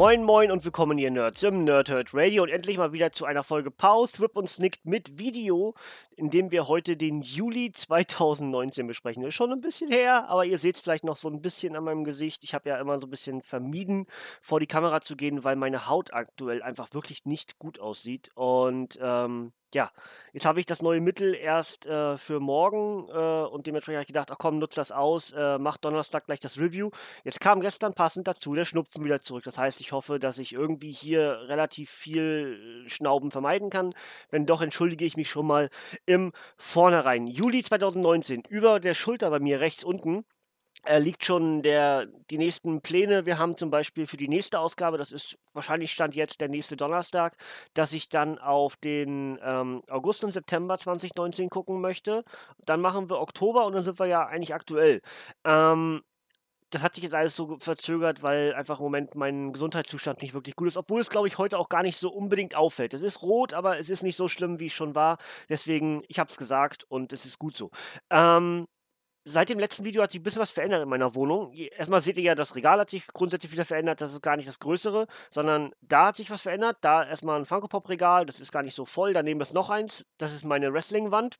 Moin Moin und willkommen ihr Nerds im Nerdhurt Radio und endlich mal wieder zu einer Folge Pow, Thrip und Snicked mit Video, in dem wir heute den Juli 2019 besprechen. Ist schon ein bisschen her, aber ihr seht es vielleicht noch so ein bisschen an meinem Gesicht. Ich habe ja immer so ein bisschen vermieden, vor die Kamera zu gehen, weil meine Haut aktuell einfach wirklich nicht gut aussieht und ähm, ja, jetzt habe ich das neue Mittel erst äh, für morgen äh, und dementsprechend habe ich gedacht, ach komm, nutze das aus, äh, mach Donnerstag gleich das Review. Jetzt kam gestern passend dazu der Schnupfen wieder zurück. Das heißt, ich hoffe, dass ich irgendwie hier relativ viel Schnauben vermeiden kann. Wenn doch, entschuldige ich mich schon mal im Vornherein. Juli 2019, über der Schulter bei mir rechts unten äh, liegt schon der, die nächsten Pläne. Wir haben zum Beispiel für die nächste Ausgabe, das ist wahrscheinlich Stand jetzt der nächste Donnerstag, dass ich dann auf den ähm, August und September 2019 gucken möchte. Dann machen wir Oktober und dann sind wir ja eigentlich aktuell. Ähm, das hat sich jetzt alles so verzögert, weil einfach im Moment mein Gesundheitszustand nicht wirklich gut ist, obwohl es, glaube ich, heute auch gar nicht so unbedingt auffällt. Es ist rot, aber es ist nicht so schlimm, wie es schon war. Deswegen, ich habe es gesagt und es ist gut so. Ähm, seit dem letzten Video hat sich ein bisschen was verändert in meiner Wohnung. Erstmal seht ihr ja, das Regal hat sich grundsätzlich wieder verändert. Das ist gar nicht das Größere, sondern da hat sich was verändert. Da erstmal ein Funko Pop Regal, das ist gar nicht so voll. Daneben ist noch eins. Das ist meine Wrestling-Wand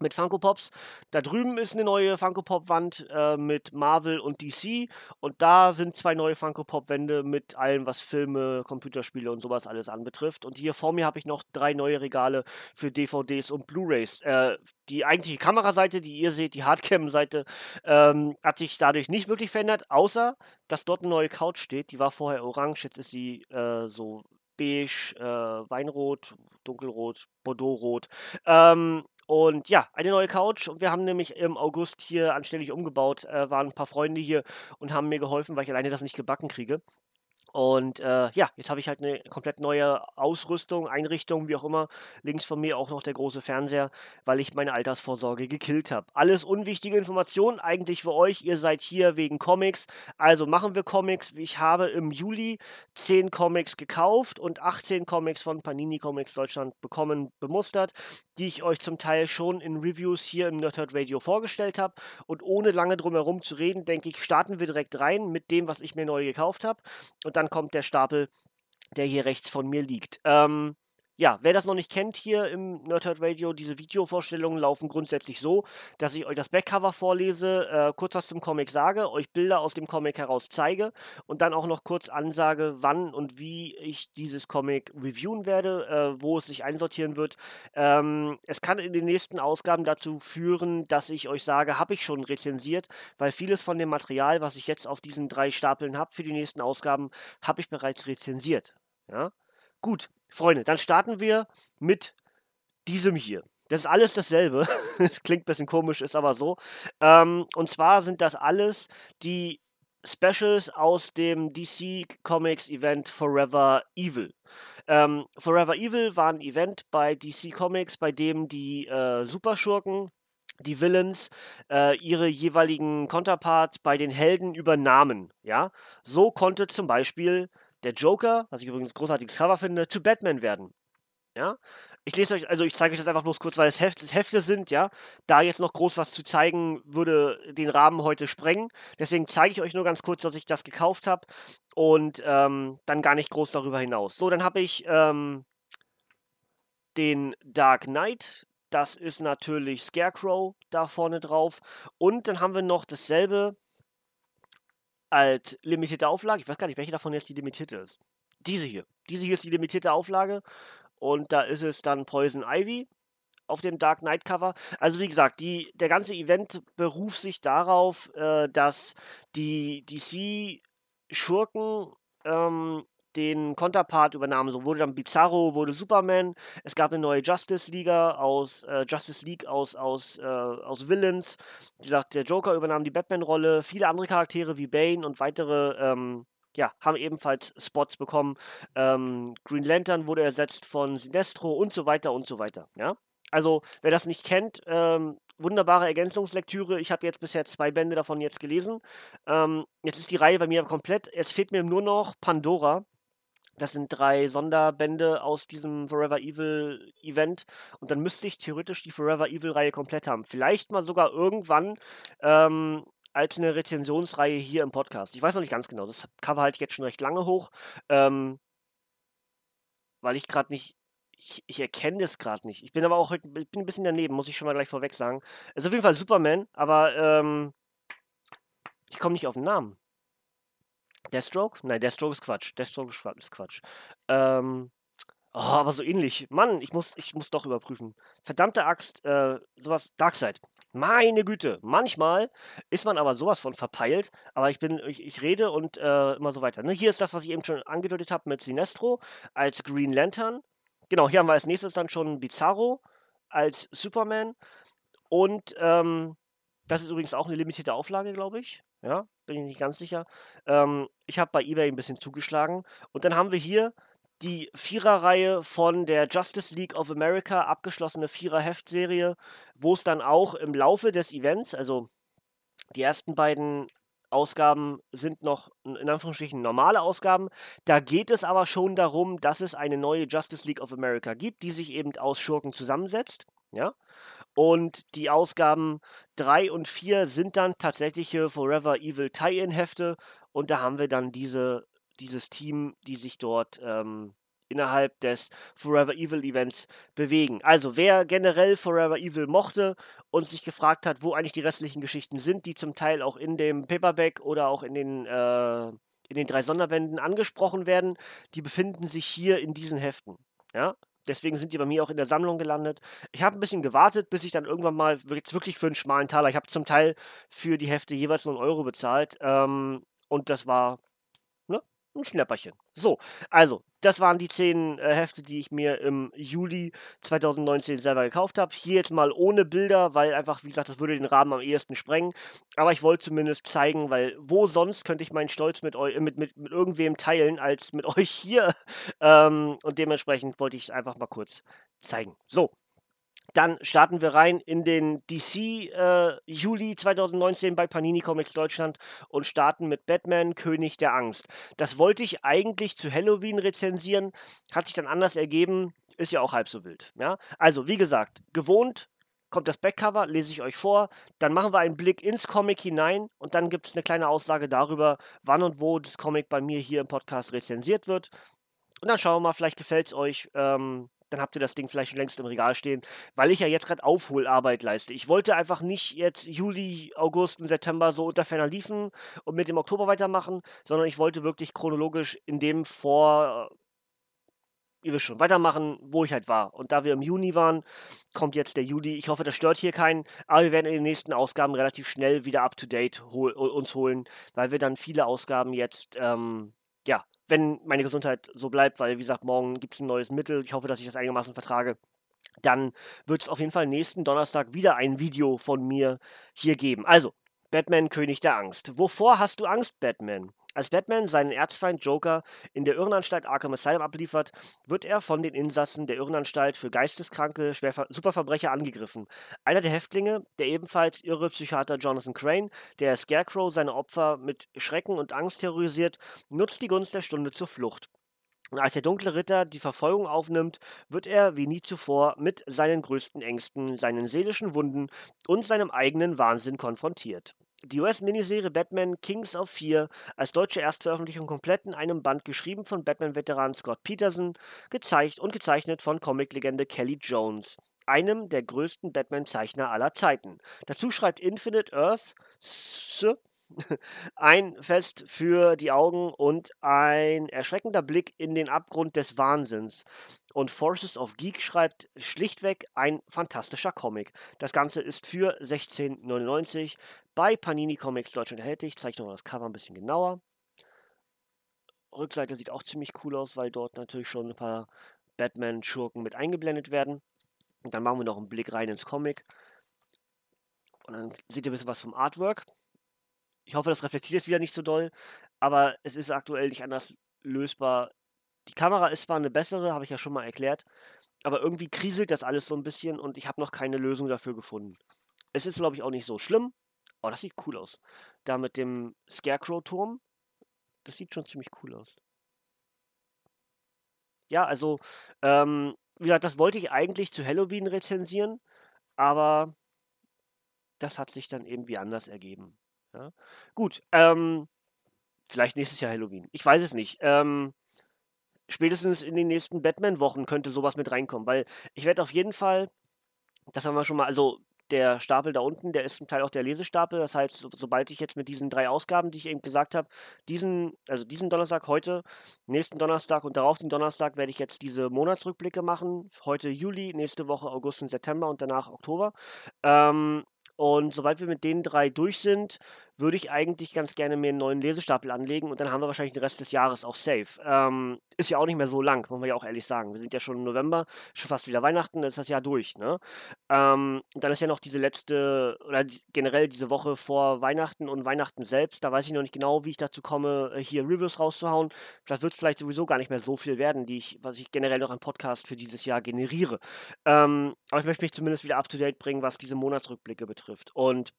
mit Funko Pops. Da drüben ist eine neue Funko Pop Wand äh, mit Marvel und DC und da sind zwei neue Funko Pop Wände mit allem, was Filme, Computerspiele und sowas alles anbetrifft. Und hier vor mir habe ich noch drei neue Regale für DVDs und Blu-rays. Äh, die eigentliche Kameraseite, die ihr seht, die Hardcam-Seite, ähm, hat sich dadurch nicht wirklich verändert, außer dass dort eine neue Couch steht. Die war vorher orange, jetzt ist sie äh, so beige, äh, Weinrot, Dunkelrot, Bordeauxrot. Ähm, und ja, eine neue Couch. Und wir haben nämlich im August hier anständig umgebaut. Äh, waren ein paar Freunde hier und haben mir geholfen, weil ich alleine das nicht gebacken kriege. Und äh, ja, jetzt habe ich halt eine komplett neue Ausrüstung, Einrichtung, wie auch immer. Links von mir auch noch der große Fernseher, weil ich meine Altersvorsorge gekillt habe. Alles unwichtige Informationen eigentlich für euch. Ihr seid hier wegen Comics. Also machen wir Comics. Ich habe im Juli 10 Comics gekauft und 18 Comics von Panini Comics Deutschland bekommen, bemustert, die ich euch zum Teil schon in Reviews hier im Nerdhurt Radio vorgestellt habe. Und ohne lange drum herum zu reden, denke ich, starten wir direkt rein mit dem, was ich mir neu gekauft habe. Und dann dann kommt der Stapel, der hier rechts von mir liegt. Ähm, ja, wer das noch nicht kennt hier im Nerdhurt Radio, diese Videovorstellungen laufen grundsätzlich so, dass ich euch das Backcover vorlese, äh, kurz was zum Comic sage, euch Bilder aus dem Comic heraus zeige und dann auch noch kurz ansage, wann und wie ich dieses Comic reviewen werde, äh, wo es sich einsortieren wird. Ähm, es kann in den nächsten Ausgaben dazu führen, dass ich euch sage, habe ich schon rezensiert, weil vieles von dem Material, was ich jetzt auf diesen drei Stapeln habe für die nächsten Ausgaben, habe ich bereits rezensiert. Ja? Gut, Freunde, dann starten wir mit diesem hier. Das ist alles dasselbe. Das klingt ein bisschen komisch, ist aber so. Ähm, und zwar sind das alles die Specials aus dem DC Comics Event Forever Evil. Ähm, Forever Evil war ein Event bei DC Comics, bei dem die äh, Superschurken, die Villains, äh, ihre jeweiligen Counterparts bei den Helden übernahmen. Ja, so konnte zum Beispiel der Joker, was ich übrigens großartiges Cover finde, zu Batman werden. Ja, ich lese euch, also ich zeige euch das einfach bloß kurz, weil es Heft, Hefte sind, ja. Da jetzt noch groß was zu zeigen, würde den Rahmen heute sprengen. Deswegen zeige ich euch nur ganz kurz, dass ich das gekauft habe und ähm, dann gar nicht groß darüber hinaus. So, dann habe ich ähm, den Dark Knight. Das ist natürlich Scarecrow da vorne drauf. Und dann haben wir noch dasselbe als limitierte Auflage. Ich weiß gar nicht, welche davon jetzt die limitierte ist. Diese hier. Diese hier ist die limitierte Auflage. Und da ist es dann Poison Ivy auf dem Dark Knight Cover. Also wie gesagt, die, der ganze Event beruft sich darauf, äh, dass die DC-Schurken ähm, den Konterpart übernahm. So wurde dann Bizarro, wurde Superman. Es gab eine neue Justice League aus äh, Justice League aus, aus, äh, aus Villains. Wie gesagt, der Joker übernahm die Batman-Rolle. Viele andere Charaktere wie Bane und weitere ähm, ja, haben ebenfalls Spots bekommen. Ähm, Green Lantern wurde ersetzt von Sinestro und so weiter und so weiter. Ja? Also, wer das nicht kennt, ähm, wunderbare Ergänzungslektüre. Ich habe jetzt bisher zwei Bände davon jetzt gelesen. Ähm, jetzt ist die Reihe bei mir komplett. Jetzt fehlt mir nur noch Pandora. Das sind drei Sonderbände aus diesem Forever Evil Event. Und dann müsste ich theoretisch die Forever Evil Reihe komplett haben. Vielleicht mal sogar irgendwann ähm, als eine Rezensionsreihe hier im Podcast. Ich weiß noch nicht ganz genau. Das Cover halte ich jetzt schon recht lange hoch. Ähm, weil ich gerade nicht ich, ich erkenne das gerade nicht. Ich bin aber auch ich bin ein bisschen daneben, muss ich schon mal gleich vorweg sagen. Es ist auf jeden Fall Superman, aber ähm, ich komme nicht auf den Namen. Deathstroke? Nein, Deathstroke ist Quatsch. Deathstroke ist Quatsch. Ähm, oh, aber so ähnlich. Mann, ich muss, ich muss doch überprüfen. Verdammte Axt, äh, sowas, Darkseid. Meine Güte, manchmal ist man aber sowas von verpeilt, aber ich bin, ich, ich rede und äh, immer so weiter. Ne? Hier ist das, was ich eben schon angedeutet habe mit Sinestro als Green Lantern. Genau, hier haben wir als nächstes dann schon Bizarro als Superman. Und ähm, das ist übrigens auch eine limitierte Auflage, glaube ich. Ja, bin ich nicht ganz sicher. Ähm, ich habe bei eBay ein bisschen zugeschlagen. Und dann haben wir hier die Viererreihe von der Justice League of America, abgeschlossene Vierer-Heftserie, wo es dann auch im Laufe des Events, also die ersten beiden Ausgaben sind noch in Anführungsstrichen normale Ausgaben. Da geht es aber schon darum, dass es eine neue Justice League of America gibt, die sich eben aus Schurken zusammensetzt. Ja. Und die Ausgaben 3 und 4 sind dann tatsächliche Forever Evil Tie-In-Hefte. Und da haben wir dann diese, dieses Team, die sich dort ähm, innerhalb des Forever Evil Events bewegen. Also wer generell Forever Evil mochte und sich gefragt hat, wo eigentlich die restlichen Geschichten sind, die zum Teil auch in dem Paperback oder auch in den, äh, in den drei Sonderbänden angesprochen werden, die befinden sich hier in diesen Heften. Ja, Deswegen sind die bei mir auch in der Sammlung gelandet. Ich habe ein bisschen gewartet, bis ich dann irgendwann mal wirklich für einen schmalen Taler, ich habe zum Teil für die Hefte jeweils nur Euro bezahlt. Ähm, und das war ein Schnäpperchen. So, also, das waren die zehn äh, Hefte, die ich mir im Juli 2019 selber gekauft habe. Hier jetzt mal ohne Bilder, weil einfach, wie gesagt, das würde den Rahmen am ehesten sprengen. Aber ich wollte zumindest zeigen, weil wo sonst könnte ich meinen Stolz mit, eu mit, mit, mit irgendwem teilen, als mit euch hier. Ähm, und dementsprechend wollte ich es einfach mal kurz zeigen. So, dann starten wir rein in den DC äh, Juli 2019 bei Panini Comics Deutschland und starten mit Batman König der Angst. Das wollte ich eigentlich zu Halloween rezensieren, hat sich dann anders ergeben, ist ja auch halb so wild. Ja? Also, wie gesagt, gewohnt kommt das Backcover, lese ich euch vor, dann machen wir einen Blick ins Comic hinein und dann gibt es eine kleine Aussage darüber, wann und wo das Comic bei mir hier im Podcast rezensiert wird. Und dann schauen wir mal, vielleicht gefällt es euch. Ähm, dann habt ihr das Ding vielleicht schon längst im Regal stehen, weil ich ja jetzt gerade Aufholarbeit leiste. Ich wollte einfach nicht jetzt Juli, August und September so unter ferner liefen und mit dem Oktober weitermachen, sondern ich wollte wirklich chronologisch in dem vor, ihr wisst schon, weitermachen, wo ich halt war. Und da wir im Juni waren, kommt jetzt der Juli. Ich hoffe, das stört hier keinen, aber wir werden in den nächsten Ausgaben relativ schnell wieder up to date hol uns holen, weil wir dann viele Ausgaben jetzt, ähm, ja, wenn meine Gesundheit so bleibt, weil wie gesagt, morgen gibt es ein neues Mittel. Ich hoffe, dass ich das einigermaßen vertrage. Dann wird es auf jeden Fall nächsten Donnerstag wieder ein Video von mir hier geben. Also, Batman, König der Angst. Wovor hast du Angst, Batman? Als Batman seinen Erzfeind Joker in der Irrenanstalt Arkham Asylum abliefert, wird er von den Insassen der Irrenanstalt für geisteskranke Superverbrecher angegriffen. Einer der Häftlinge, der ebenfalls irre Psychiater Jonathan Crane, der Scarecrow seine Opfer mit Schrecken und Angst terrorisiert, nutzt die Gunst der Stunde zur Flucht. Und als der dunkle Ritter die Verfolgung aufnimmt, wird er wie nie zuvor mit seinen größten Ängsten, seinen seelischen Wunden und seinem eigenen Wahnsinn konfrontiert. Die US-Miniserie Batman Kings of Fear als deutsche Erstveröffentlichung komplett in einem Band geschrieben von Batman-Veteran Scott Peterson gezeigt und gezeichnet von Comic-Legende Kelly Jones, einem der größten Batman-Zeichner aller Zeiten. Dazu schreibt Infinite Earth ein Fest für die Augen und ein erschreckender Blick in den Abgrund des Wahnsinns. Und Forces of Geek schreibt schlichtweg ein fantastischer Comic. Das Ganze ist für 16,99 bei Panini Comics Deutschland erhältlich. Ich zeige nochmal das Cover ein bisschen genauer. Rückseite sieht auch ziemlich cool aus, weil dort natürlich schon ein paar Batman-Schurken mit eingeblendet werden. Und dann machen wir noch einen Blick rein ins Comic. Und dann seht ihr ein bisschen was vom Artwork. Ich hoffe, das reflektiert jetzt wieder nicht so doll, aber es ist aktuell nicht anders lösbar. Die Kamera ist zwar eine bessere, habe ich ja schon mal erklärt, aber irgendwie kriselt das alles so ein bisschen und ich habe noch keine Lösung dafür gefunden. Es ist, glaube ich, auch nicht so schlimm. Oh, das sieht cool aus. Da mit dem Scarecrow-Turm. Das sieht schon ziemlich cool aus. Ja, also, ähm, wie gesagt, das wollte ich eigentlich zu Halloween rezensieren, aber das hat sich dann irgendwie anders ergeben. Ja? Gut, ähm, vielleicht nächstes Jahr Halloween. Ich weiß es nicht. Ähm, spätestens in den nächsten Batman-Wochen könnte sowas mit reinkommen, weil ich werde auf jeden Fall, das haben wir schon mal, also der Stapel da unten, der ist zum Teil auch der Lesestapel. Das heißt, so, sobald ich jetzt mit diesen drei Ausgaben, die ich eben gesagt habe, diesen, also diesen Donnerstag, heute, nächsten Donnerstag und darauf den Donnerstag werde ich jetzt diese Monatsrückblicke machen. Heute Juli, nächste Woche August und September und danach Oktober. Ähm, und sobald wir mit den drei durch sind, würde ich eigentlich ganz gerne mir einen neuen Lesestapel anlegen und dann haben wir wahrscheinlich den Rest des Jahres auch safe. Ähm, ist ja auch nicht mehr so lang, muss man ja auch ehrlich sagen. Wir sind ja schon im November, schon fast wieder Weihnachten, dann ist das Jahr durch. Ne? Ähm, dann ist ja noch diese letzte, oder generell diese Woche vor Weihnachten und Weihnachten selbst. Da weiß ich noch nicht genau, wie ich dazu komme, äh, hier Reviews rauszuhauen. Das wird vielleicht sowieso gar nicht mehr so viel werden, die ich, was ich generell noch an Podcast für dieses Jahr generiere. Ähm, aber ich möchte mich zumindest wieder up to date bringen, was diese Monatsrückblicke betrifft. Und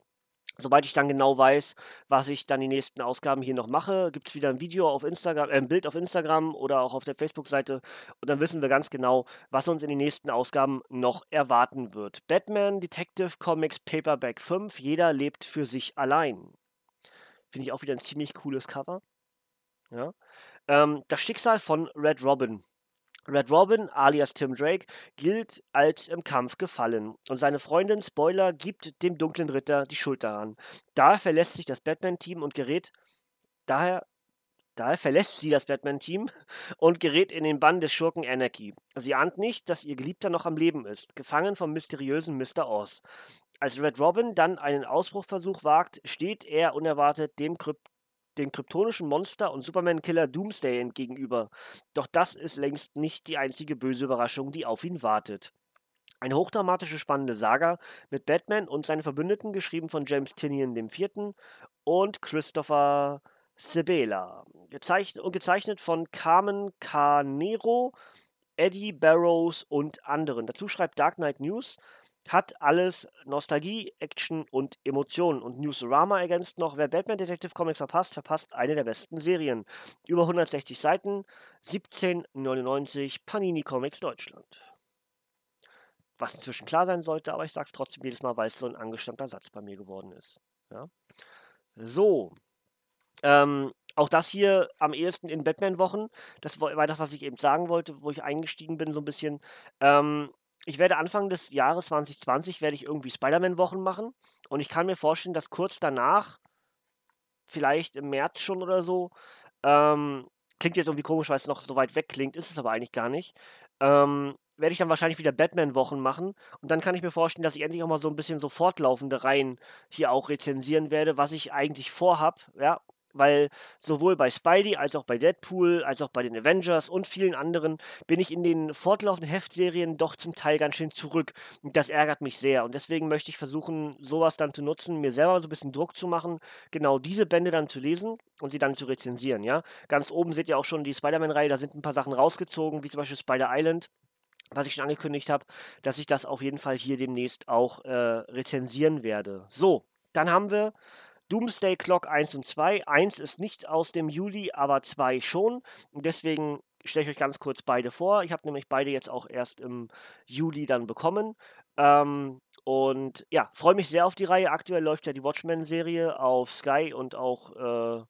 Sobald ich dann genau weiß, was ich dann die nächsten Ausgaben hier noch mache, gibt es wieder ein Video auf Instagram, äh, ein Bild auf Instagram oder auch auf der Facebook-Seite und dann wissen wir ganz genau, was uns in den nächsten Ausgaben noch erwarten wird. Batman Detective Comics Paperback 5, jeder lebt für sich allein. Finde ich auch wieder ein ziemlich cooles Cover. Ja. Ähm, das Schicksal von Red Robin Red Robin, alias Tim Drake, gilt als im Kampf gefallen und seine Freundin Spoiler gibt dem dunklen Ritter die Schuld daran. Daher verlässt sich das Batman-Team und gerät daher Daher verlässt sie das Batman-Team und gerät in den Bann des Schurken Anarchy. Sie ahnt nicht, dass ihr Geliebter noch am Leben ist, gefangen vom mysteriösen Mr. Oz. Als Red Robin dann einen Ausbruchversuch wagt, steht er unerwartet dem Krypt dem kryptonischen Monster und Superman-Killer Doomsday entgegenüber. Doch das ist längst nicht die einzige böse Überraschung, die auf ihn wartet. Eine hochdramatische, spannende Saga mit Batman und seinen Verbündeten, geschrieben von James Tinian IV. und Christopher Sebela. Gezeichnet und gezeichnet von Carmen Carnero, Eddie Barrows und anderen. Dazu schreibt Dark Knight News, hat alles Nostalgie, Action und Emotionen. Und Newsrama ergänzt noch, wer Batman Detective Comics verpasst, verpasst eine der besten Serien. Über 160 Seiten, 17,99 Panini Comics Deutschland. Was inzwischen klar sein sollte, aber ich sage es trotzdem jedes Mal, weil es so ein angestammter Satz bei mir geworden ist. Ja? So. Ähm, auch das hier am ehesten in Batman-Wochen. Das war das, was ich eben sagen wollte, wo ich eingestiegen bin, so ein bisschen. Ähm, ich werde Anfang des Jahres 2020 werde ich irgendwie Spider-Man-Wochen machen und ich kann mir vorstellen, dass kurz danach, vielleicht im März schon oder so, ähm, klingt jetzt irgendwie komisch, weil es noch so weit weg klingt, ist es aber eigentlich gar nicht, ähm, werde ich dann wahrscheinlich wieder Batman-Wochen machen und dann kann ich mir vorstellen, dass ich endlich auch mal so ein bisschen so fortlaufende Reihen hier auch rezensieren werde, was ich eigentlich vorhab, ja, weil sowohl bei Spidey als auch bei Deadpool, als auch bei den Avengers und vielen anderen bin ich in den fortlaufenden Heftserien doch zum Teil ganz schön zurück. Und das ärgert mich sehr. Und deswegen möchte ich versuchen, sowas dann zu nutzen, mir selber so ein bisschen Druck zu machen, genau diese Bände dann zu lesen und sie dann zu rezensieren. Ja? Ganz oben seht ihr auch schon die Spider-Man-Reihe, da sind ein paar Sachen rausgezogen, wie zum Beispiel Spider Island was ich schon angekündigt habe, dass ich das auf jeden Fall hier demnächst auch äh, rezensieren werde. So, dann haben wir Doomsday Clock 1 und 2. 1 ist nicht aus dem Juli, aber 2 schon. Und deswegen stelle ich euch ganz kurz beide vor. Ich habe nämlich beide jetzt auch erst im Juli dann bekommen. Ähm, und ja, freue mich sehr auf die Reihe. Aktuell läuft ja die Watchmen-Serie auf Sky und auch äh,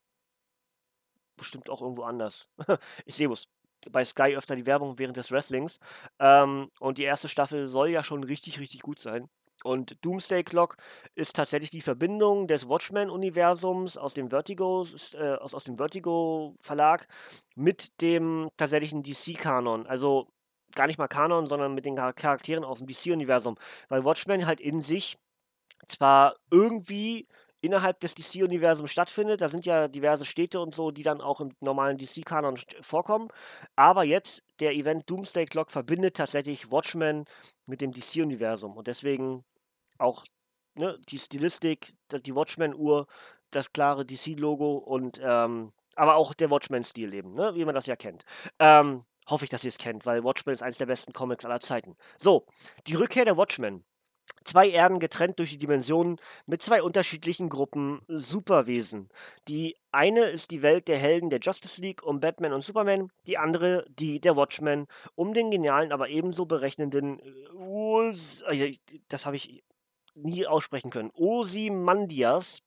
bestimmt auch irgendwo anders. ich sehe es bei Sky öfter die Werbung während des Wrestlings. Ähm, und die erste Staffel soll ja schon richtig, richtig gut sein. Und Doomsday Clock ist tatsächlich die Verbindung des Watchmen-Universums aus dem Vertigo, äh, aus, aus dem Vertigo-Verlag mit dem tatsächlichen DC-Kanon. Also gar nicht mal Kanon, sondern mit den Charakteren aus dem DC-Universum. Weil Watchmen halt in sich zwar irgendwie innerhalb des DC-Universums stattfindet. Da sind ja diverse Städte und so, die dann auch im normalen DC-Kanon vorkommen. Aber jetzt, der Event Doomsday Clock verbindet tatsächlich Watchmen mit dem DC-Universum. Und deswegen auch ne, die Stilistik, die Watchmen-Uhr, das klare DC-Logo und ähm, aber auch der Watchmen-Stil eben, ne, wie man das ja kennt. Ähm, hoffe ich, dass ihr es kennt, weil Watchmen ist eines der besten Comics aller Zeiten. So, die Rückkehr der Watchmen. Zwei Erden getrennt durch die Dimensionen mit zwei unterschiedlichen Gruppen Superwesen. Die eine ist die Welt der Helden der Justice League um Batman und Superman, die andere die der Watchmen um den genialen, aber ebenso berechnenden äh, das habe ich nie aussprechen können. Ozymandias.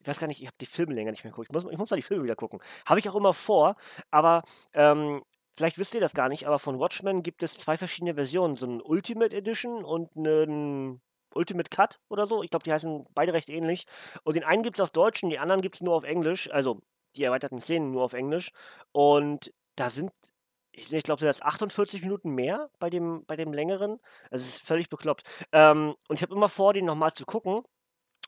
Ich weiß gar nicht, ich habe die Filme länger nicht mehr geguckt. Ich muss, ich muss mal die Filme wieder gucken. Habe ich auch immer vor, aber ähm, vielleicht wisst ihr das gar nicht, aber von Watchmen gibt es zwei verschiedene Versionen. So ein Ultimate Edition und einen Ultimate Cut oder so. Ich glaube, die heißen beide recht ähnlich. Und den einen gibt es auf Deutsch und die anderen gibt es nur auf Englisch. Also die erweiterten Szenen nur auf Englisch. Und da sind, ich, ich glaube, das 48 Minuten mehr bei dem, bei dem längeren. Also es ist völlig bekloppt. Ähm, und ich habe immer vor, den nochmal zu gucken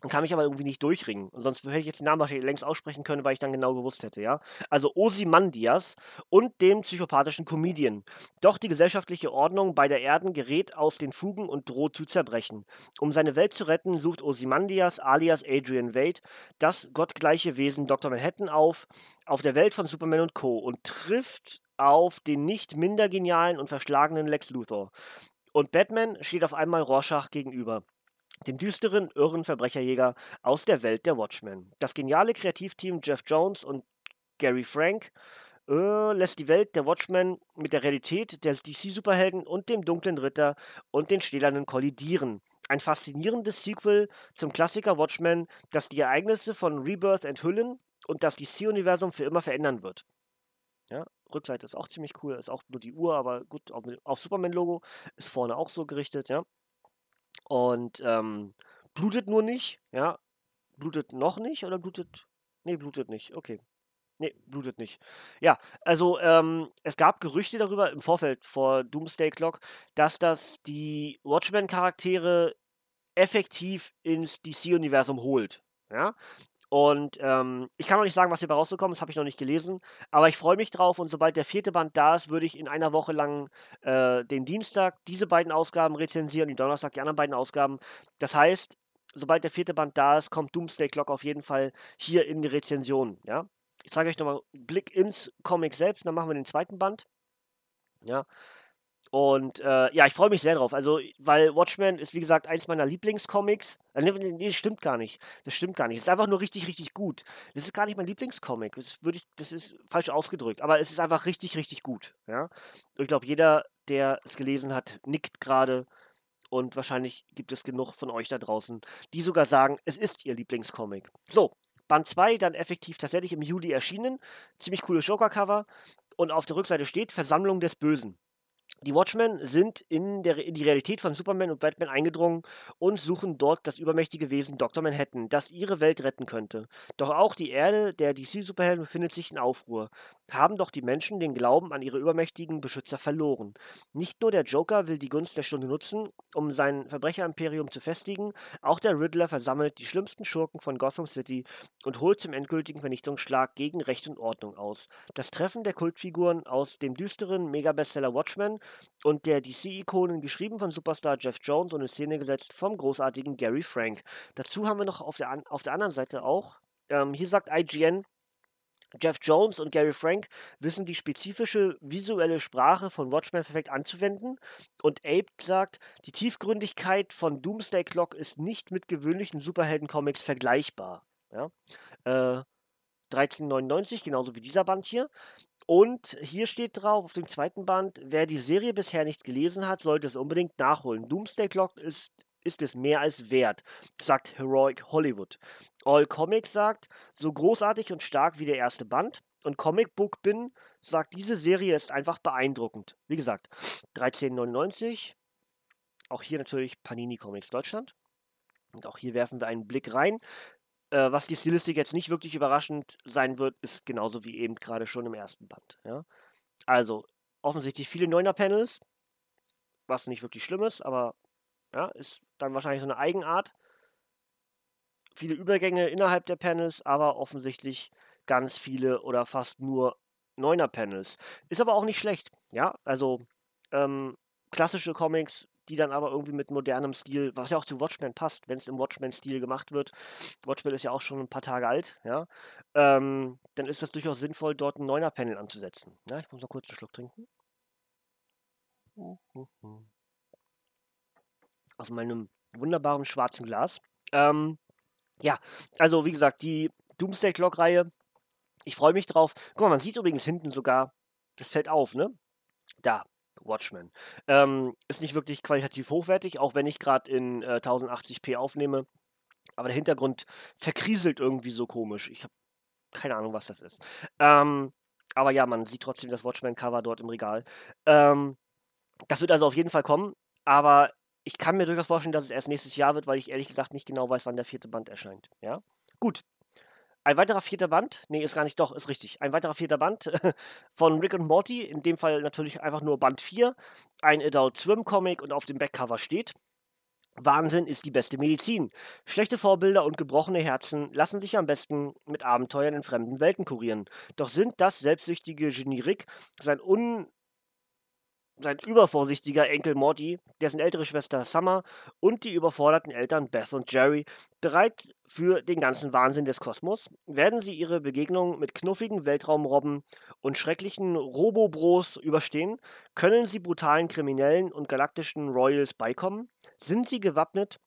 und kann mich aber irgendwie nicht durchringen. Und sonst hätte ich jetzt den Namen wahrscheinlich längst aussprechen können, weil ich dann genau gewusst hätte, ja. Also Ozymandias und dem psychopathischen Comedian. Doch die gesellschaftliche Ordnung bei der Erden gerät aus den Fugen und droht zu zerbrechen. Um seine Welt zu retten, sucht Ozymandias alias Adrian Wade das gottgleiche Wesen Dr. Manhattan auf, auf der Welt von Superman und Co. und trifft auf den nicht minder genialen und verschlagenen Lex Luthor. Und Batman steht auf einmal Rorschach gegenüber dem düsteren, irren Verbrecherjäger aus der Welt der Watchmen. Das geniale Kreativteam Jeff Jones und Gary Frank äh, lässt die Welt der Watchmen mit der Realität der DC-Superhelden und dem dunklen Ritter und den Stählernen kollidieren. Ein faszinierendes Sequel zum Klassiker Watchmen, das die Ereignisse von Rebirth enthüllen und das DC-Universum für immer verändern wird. Ja, Rückseite ist auch ziemlich cool, ist auch nur die Uhr, aber gut, auf, auf Superman-Logo ist vorne auch so gerichtet, ja. Und ähm, blutet nur nicht, ja. Blutet noch nicht oder blutet. Nee, blutet nicht. Okay. Nee, blutet nicht. Ja, also ähm, es gab Gerüchte darüber im Vorfeld vor Doomsday Clock, dass das die Watchmen-Charaktere effektiv ins DC-Universum holt. Ja, und ähm, ich kann noch nicht sagen, was hierbei rausgekommen ist, habe ich noch nicht gelesen. Aber ich freue mich drauf und sobald der vierte Band da ist, würde ich in einer Woche lang äh, den Dienstag diese beiden Ausgaben rezensieren, den Donnerstag die anderen beiden Ausgaben. Das heißt, sobald der vierte Band da ist, kommt Doomsday Clock auf jeden Fall hier in die Rezension. Ja? Ich zeige euch nochmal einen Blick ins Comic selbst, dann machen wir den zweiten Band. Ja, und äh, ja, ich freue mich sehr drauf. Also, weil Watchmen ist, wie gesagt, eins meiner Lieblingscomics. Äh, nee, nee, das stimmt gar nicht. Das stimmt gar nicht. Es ist einfach nur richtig, richtig gut. Das ist gar nicht mein Lieblingscomic. Das, ich, das ist falsch ausgedrückt. Aber es ist einfach richtig, richtig gut. Ja? Und ich glaube, jeder, der es gelesen hat, nickt gerade. Und wahrscheinlich gibt es genug von euch da draußen, die sogar sagen, es ist ihr Lieblingscomic. So, Band 2 dann effektiv tatsächlich im Juli erschienen. Ziemlich cooles Joker-Cover. Und auf der Rückseite steht Versammlung des Bösen. Die Watchmen sind in, der, in die Realität von Superman und Batman eingedrungen und suchen dort das übermächtige Wesen Dr. Manhattan, das ihre Welt retten könnte. Doch auch die Erde der DC-Superhelden befindet sich in Aufruhr. Haben doch die Menschen den Glauben an ihre übermächtigen Beschützer verloren. Nicht nur der Joker will die Gunst der Stunde nutzen, um sein Verbrecherimperium zu festigen, auch der Riddler versammelt die schlimmsten Schurken von Gotham City und holt zum endgültigen Vernichtungsschlag gegen Recht und Ordnung aus. Das Treffen der Kultfiguren aus dem düsteren Megabestseller Watchmen und der DC-Ikonen, geschrieben von Superstar Jeff Jones und in Szene gesetzt vom großartigen Gary Frank. Dazu haben wir noch auf der, auf der anderen Seite auch, ähm, hier sagt IGN, Jeff Jones und Gary Frank wissen die spezifische visuelle Sprache von Watchmen perfekt anzuwenden. Und Abe sagt, die Tiefgründigkeit von Doomsday Clock ist nicht mit gewöhnlichen Superhelden-Comics vergleichbar. Ja? Äh, 1399, genauso wie dieser Band hier. Und hier steht drauf auf dem zweiten Band, wer die Serie bisher nicht gelesen hat, sollte es unbedingt nachholen. Doomsday Clock ist, ist es mehr als wert, sagt Heroic Hollywood. All Comics sagt, so großartig und stark wie der erste Band. Und Comic Book Bin sagt, diese Serie ist einfach beeindruckend. Wie gesagt, 1399. Auch hier natürlich Panini Comics Deutschland. Und auch hier werfen wir einen Blick rein. Äh, was die Stilistik jetzt nicht wirklich überraschend sein wird, ist genauso wie eben gerade schon im ersten Band. Ja? Also offensichtlich viele Neuner-Panels, was nicht wirklich schlimm ist, aber ja, ist dann wahrscheinlich so eine Eigenart. viele Übergänge innerhalb der Panels, aber offensichtlich ganz viele oder fast nur Neuner-Panels. Ist aber auch nicht schlecht, ja. Also ähm, klassische Comics, die dann aber irgendwie mit modernem Stil, was ja auch zu Watchmen passt, wenn es im Watchmen-Stil gemacht wird. Watchmen ist ja auch schon ein paar Tage alt, ja. Ähm, dann ist das durchaus sinnvoll, dort ein Neuner-Panel anzusetzen. Ja, ich muss mal kurz einen Schluck trinken. Aus meinem wunderbaren schwarzen Glas. Ähm, ja, also wie gesagt, die Doomsday Clock-Reihe, ich freue mich drauf. Guck mal, man sieht übrigens hinten sogar, das fällt auf, ne? Da, Watchmen. Ähm, ist nicht wirklich qualitativ hochwertig, auch wenn ich gerade in äh, 1080p aufnehme. Aber der Hintergrund verkriselt irgendwie so komisch. Ich habe keine Ahnung, was das ist. Ähm, aber ja, man sieht trotzdem das Watchmen-Cover dort im Regal. Ähm, das wird also auf jeden Fall kommen, aber ich kann mir durchaus vorstellen, dass es erst nächstes Jahr wird, weil ich ehrlich gesagt nicht genau weiß, wann der vierte Band erscheint. Ja, gut. Ein weiterer vierter Band, nee, ist gar nicht, doch, ist richtig. Ein weiterer vierter Band von Rick und Morty, in dem Fall natürlich einfach nur Band 4, ein Adult Swim Comic und auf dem Backcover steht. Wahnsinn ist die beste Medizin. Schlechte Vorbilder und gebrochene Herzen lassen sich am besten mit Abenteuern in fremden Welten kurieren. Doch sind das selbstsüchtige Genie Rick, sein un sein übervorsichtiger Enkel Morty, dessen ältere Schwester Summer und die überforderten Eltern Beth und Jerry bereit für den ganzen Wahnsinn des Kosmos, werden sie ihre Begegnung mit knuffigen Weltraumrobben und schrecklichen Robobros überstehen, können sie brutalen Kriminellen und galaktischen Royals beikommen, sind sie gewappnet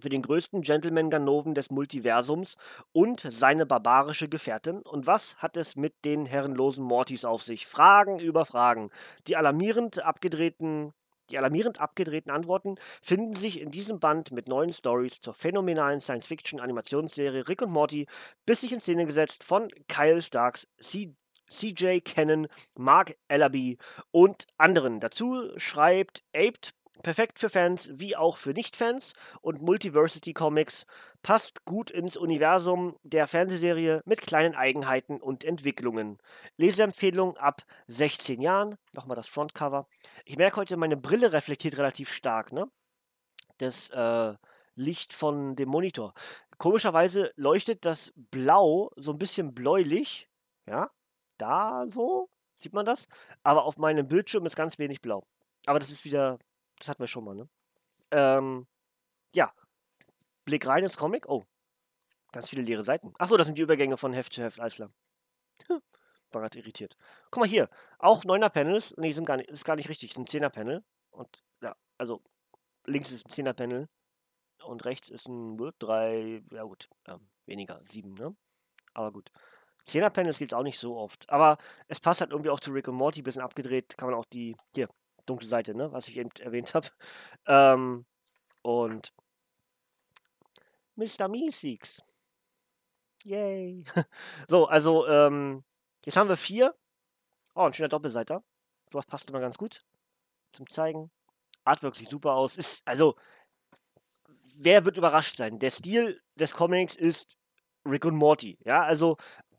für den größten Gentleman-Ganoven des Multiversums und seine barbarische Gefährtin. Und was hat es mit den herrenlosen Mortys auf sich? Fragen über Fragen. Die alarmierend abgedrehten die alarmierend abgedrehten Antworten finden sich in diesem Band mit neuen Stories zur phänomenalen Science-Fiction-Animationsserie Rick und Morty, bissig in Szene gesetzt von Kyle Starks, CJ Cannon, Mark Ellaby und anderen. Dazu schreibt Aped Perfekt für Fans wie auch für Nicht-Fans und Multiversity Comics passt gut ins Universum der Fernsehserie mit kleinen Eigenheiten und Entwicklungen. Leseempfehlung ab 16 Jahren. Nochmal das Frontcover. Ich merke heute, meine Brille reflektiert relativ stark, ne? Das äh, Licht von dem Monitor. Komischerweise leuchtet das Blau so ein bisschen bläulich. Ja, da so. Sieht man das? Aber auf meinem Bildschirm ist ganz wenig blau. Aber das ist wieder das hatten wir schon mal, ne? Ähm, ja. Blick rein ins Comic. Oh. Ganz viele leere Seiten. Achso, das sind die Übergänge von Heft zu Heft, alles klar. War gerade irritiert. Guck mal hier. Auch 9er Panels. Nee, sind gar nicht, ist gar nicht richtig. Ein 10er Panel. Und ja, also links ist ein 10er Panel. Und rechts ist ein 3, ja gut, ähm, weniger, 7, ne? Aber gut. 10er Panels gibt es auch nicht so oft. Aber es passt halt irgendwie auch zu Rick und Morty, bisschen abgedreht. Kann man auch die, hier, dunkle Seite, ne? was ich eben erwähnt habe. Ähm, und Mr. Meeseeks. Yay. so, also, ähm, jetzt haben wir vier. Oh, ein schöner Doppelseiter. Sowas passt immer ganz gut zum Zeigen. Artwork sieht super aus. Ist, also, wer wird überrascht sein? Der Stil des Comics ist Rick und Morty. Ja, also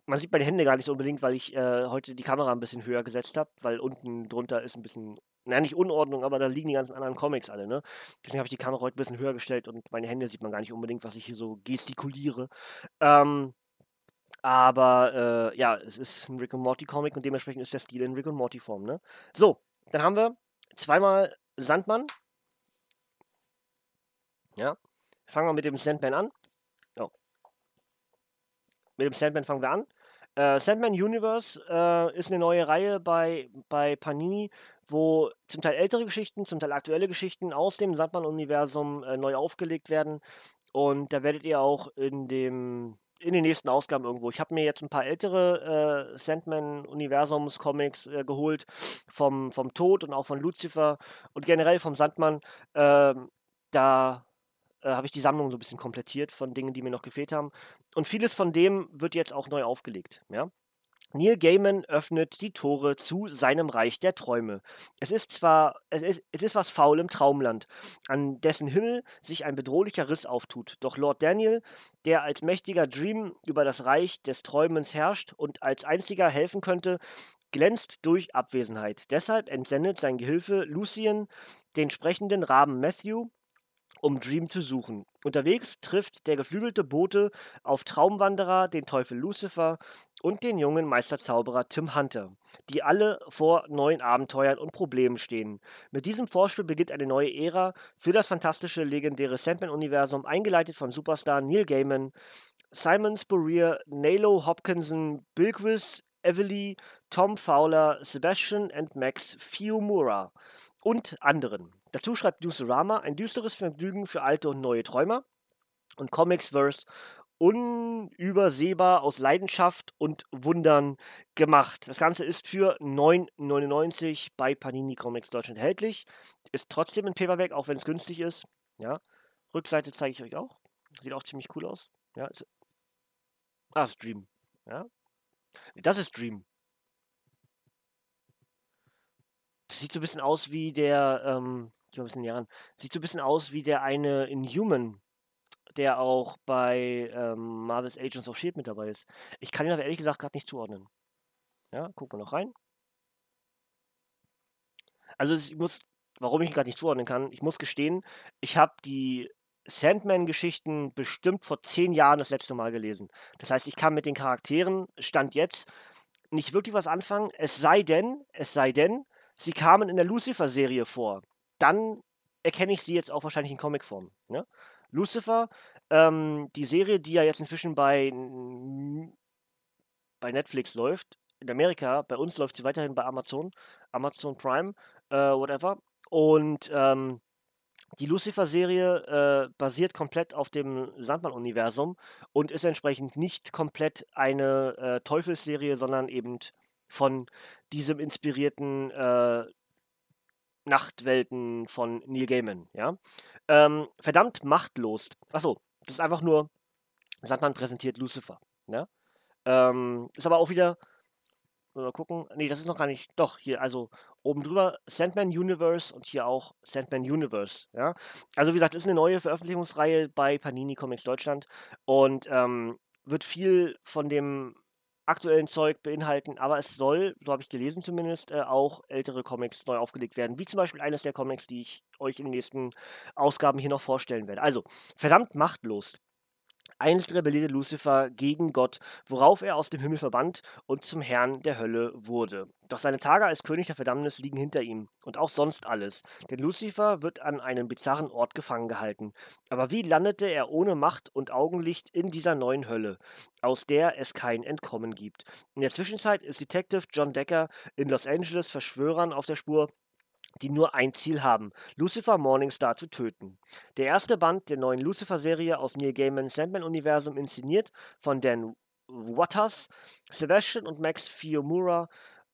man sieht meine Hände gar nicht so unbedingt, weil ich äh, heute die Kamera ein bisschen höher gesetzt habe, weil unten drunter ist ein bisschen na nicht Unordnung, aber da liegen die ganzen anderen Comics alle, ne? Deswegen habe ich die Kamera heute ein bisschen höher gestellt und meine Hände sieht man gar nicht unbedingt, was ich hier so gestikuliere. Ähm, aber äh, ja, es ist ein Rick und Morty Comic und dementsprechend ist der Stil in Rick und Morty Form, ne? So, dann haben wir zweimal Sandmann. Ja. Fangen wir mit dem Sandman an. Mit dem Sandman fangen wir an. Äh, Sandman Universe äh, ist eine neue Reihe bei, bei Panini, wo zum Teil ältere Geschichten, zum Teil aktuelle Geschichten aus dem Sandmann-Universum äh, neu aufgelegt werden. Und da werdet ihr auch in dem in den nächsten Ausgaben irgendwo. Ich habe mir jetzt ein paar ältere äh, Sandman-Universums-Comics äh, geholt, vom, vom Tod und auch von Lucifer und generell vom Sandmann. Ähm, da äh, habe ich die Sammlung so ein bisschen komplettiert von Dingen, die mir noch gefehlt haben. Und vieles von dem wird jetzt auch neu aufgelegt. Ja? Neil Gaiman öffnet die Tore zu seinem Reich der Träume. Es ist zwar, es ist, es ist was faul im Traumland, an dessen Himmel sich ein bedrohlicher Riss auftut. Doch Lord Daniel, der als mächtiger Dream über das Reich des Träumens herrscht und als einziger helfen könnte, glänzt durch Abwesenheit. Deshalb entsendet sein Gehilfe Lucien den sprechenden Raben Matthew um Dream zu suchen. Unterwegs trifft der geflügelte Bote auf Traumwanderer, den Teufel Lucifer und den jungen Meisterzauberer Tim Hunter, die alle vor neuen Abenteuern und Problemen stehen. Mit diesem Vorspiel beginnt eine neue Ära für das fantastische, legendäre Sandman-Universum, eingeleitet von Superstar Neil Gaiman, Simon Spurrier, Nalo Hopkinson, Bilquis, Evely, Tom Fowler, Sebastian and Max Fiumura und anderen. Dazu schreibt Newsarama ein düsteres Vergnügen für alte und neue Träumer und Comics-Verse unübersehbar aus Leidenschaft und Wundern gemacht. Das Ganze ist für 9,99 bei Panini Comics Deutschland erhältlich. Ist trotzdem ein Paperback, auch wenn es günstig ist. Ja. Rückseite zeige ich euch auch. Sieht auch ziemlich cool aus. Ja. Ist, ah, Stream. Ja. Das ist Dream. Das sieht so ein bisschen aus wie der, ähm, ich glaube, es sind Jahren, sieht so ein bisschen aus wie der eine Inhuman, der auch bei ähm, Marvel's Agents of Shield mit dabei ist. Ich kann ihn aber ehrlich gesagt gerade nicht zuordnen. Ja, gucken wir noch rein. Also ich muss, warum ich ihn gerade nicht zuordnen kann, ich muss gestehen, ich habe die Sandman-Geschichten bestimmt vor zehn Jahren das letzte Mal gelesen. Das heißt, ich kann mit den Charakteren, Stand jetzt, nicht wirklich was anfangen, es sei denn, es sei denn, sie kamen in der Lucifer-Serie vor. Dann erkenne ich sie jetzt auch wahrscheinlich in Comicform. Ne? Lucifer, ähm, die Serie, die ja jetzt inzwischen bei, bei Netflix läuft, in Amerika, bei uns läuft sie weiterhin bei Amazon, Amazon Prime, äh, whatever. Und ähm, die Lucifer-Serie äh, basiert komplett auf dem Sandmann-Universum und ist entsprechend nicht komplett eine äh, Teufelsserie, sondern eben von diesem inspirierten äh, Nachtwelten von Neil Gaiman, ja. Ähm, verdammt machtlos. Achso, das ist einfach nur, Sandmann präsentiert Lucifer, ja. Ähm, ist aber auch wieder, mal gucken, nee, das ist noch gar nicht, doch, hier, also oben drüber Sandman Universe und hier auch Sandman Universe. Ja? Also wie gesagt, ist eine neue Veröffentlichungsreihe bei Panini Comics Deutschland und ähm, wird viel von dem aktuellen Zeug beinhalten, aber es soll, so habe ich gelesen zumindest, äh, auch ältere Comics neu aufgelegt werden, wie zum Beispiel eines der Comics, die ich euch in den nächsten Ausgaben hier noch vorstellen werde. Also, verdammt machtlos Einst rebellierte Lucifer gegen Gott, worauf er aus dem Himmel verbannt und zum Herrn der Hölle wurde. Doch seine Tage als König der Verdammnis liegen hinter ihm und auch sonst alles, denn Lucifer wird an einem bizarren Ort gefangen gehalten. Aber wie landete er ohne Macht und Augenlicht in dieser neuen Hölle, aus der es kein Entkommen gibt? In der Zwischenzeit ist Detective John Decker in Los Angeles Verschwörern auf der Spur, die nur ein Ziel haben, Lucifer Morningstar zu töten. Der erste Band der neuen Lucifer-Serie aus Neil Gaimans Sandman-Universum inszeniert von Dan Waters, Sebastian und Max Fiumura,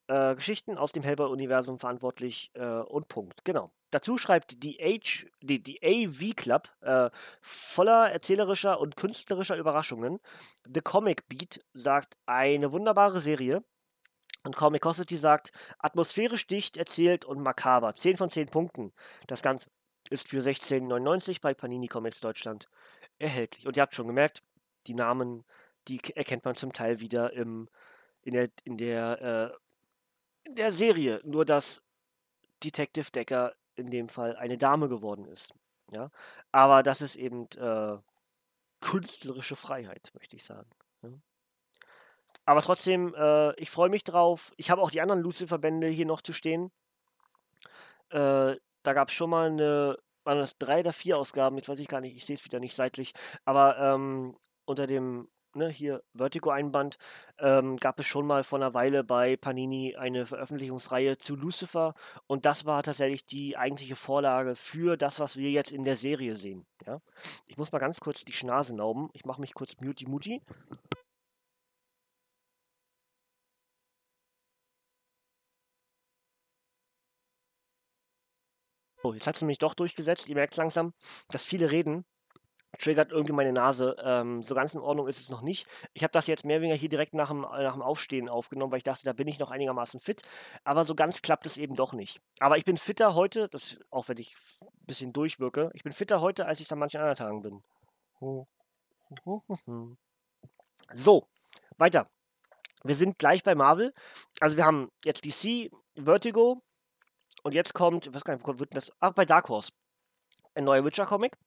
äh, Geschichten aus dem Hellboy-Universum verantwortlich äh, und Punkt. Genau. Dazu schreibt die, H, die, die AV Club äh, voller erzählerischer und künstlerischer Überraschungen. The Comic Beat sagt eine wunderbare Serie, und Comicosity sagt, atmosphärisch dicht erzählt und makaber. 10 von 10 Punkten. Das Ganze ist für 16,99 bei Panini Comics Deutschland erhältlich. Und ihr habt schon gemerkt, die Namen, die erkennt man zum Teil wieder im, in der, in der, äh, in der Serie. Nur, dass Detective Decker in dem Fall eine Dame geworden ist. Ja? Aber das ist eben äh, künstlerische Freiheit, möchte ich sagen. Aber trotzdem, äh, ich freue mich drauf. Ich habe auch die anderen Lucifer-Bände hier noch zu stehen. Äh, da gab es schon mal eine, waren das drei oder vier Ausgaben, jetzt weiß ich gar nicht, ich sehe es wieder nicht seitlich, aber ähm, unter dem, ne, hier Vertigo-Einband ähm, gab es schon mal vor einer Weile bei Panini eine Veröffentlichungsreihe zu Lucifer und das war tatsächlich die eigentliche Vorlage für das, was wir jetzt in der Serie sehen. Ja? Ich muss mal ganz kurz die Schnase nauben. Ich mache mich kurz muti-muti. Oh, jetzt hat es mich doch durchgesetzt. Ihr merkt langsam, dass viele reden. Triggert irgendwie meine Nase. Ähm, so ganz in Ordnung ist es noch nicht. Ich habe das jetzt mehr oder weniger hier direkt nach dem, äh, nach dem Aufstehen aufgenommen, weil ich dachte, da bin ich noch einigermaßen fit. Aber so ganz klappt es eben doch nicht. Aber ich bin fitter heute, das, auch wenn ich ein bisschen durchwirke, ich bin fitter heute, als ich es an manchen anderen Tagen bin. So, weiter. Wir sind gleich bei Marvel. Also wir haben jetzt DC, Vertigo, und jetzt kommt, ich weiß gar nicht, wo wird das? Ach, bei Dark Horse. Ein neuer Witcher-Comic.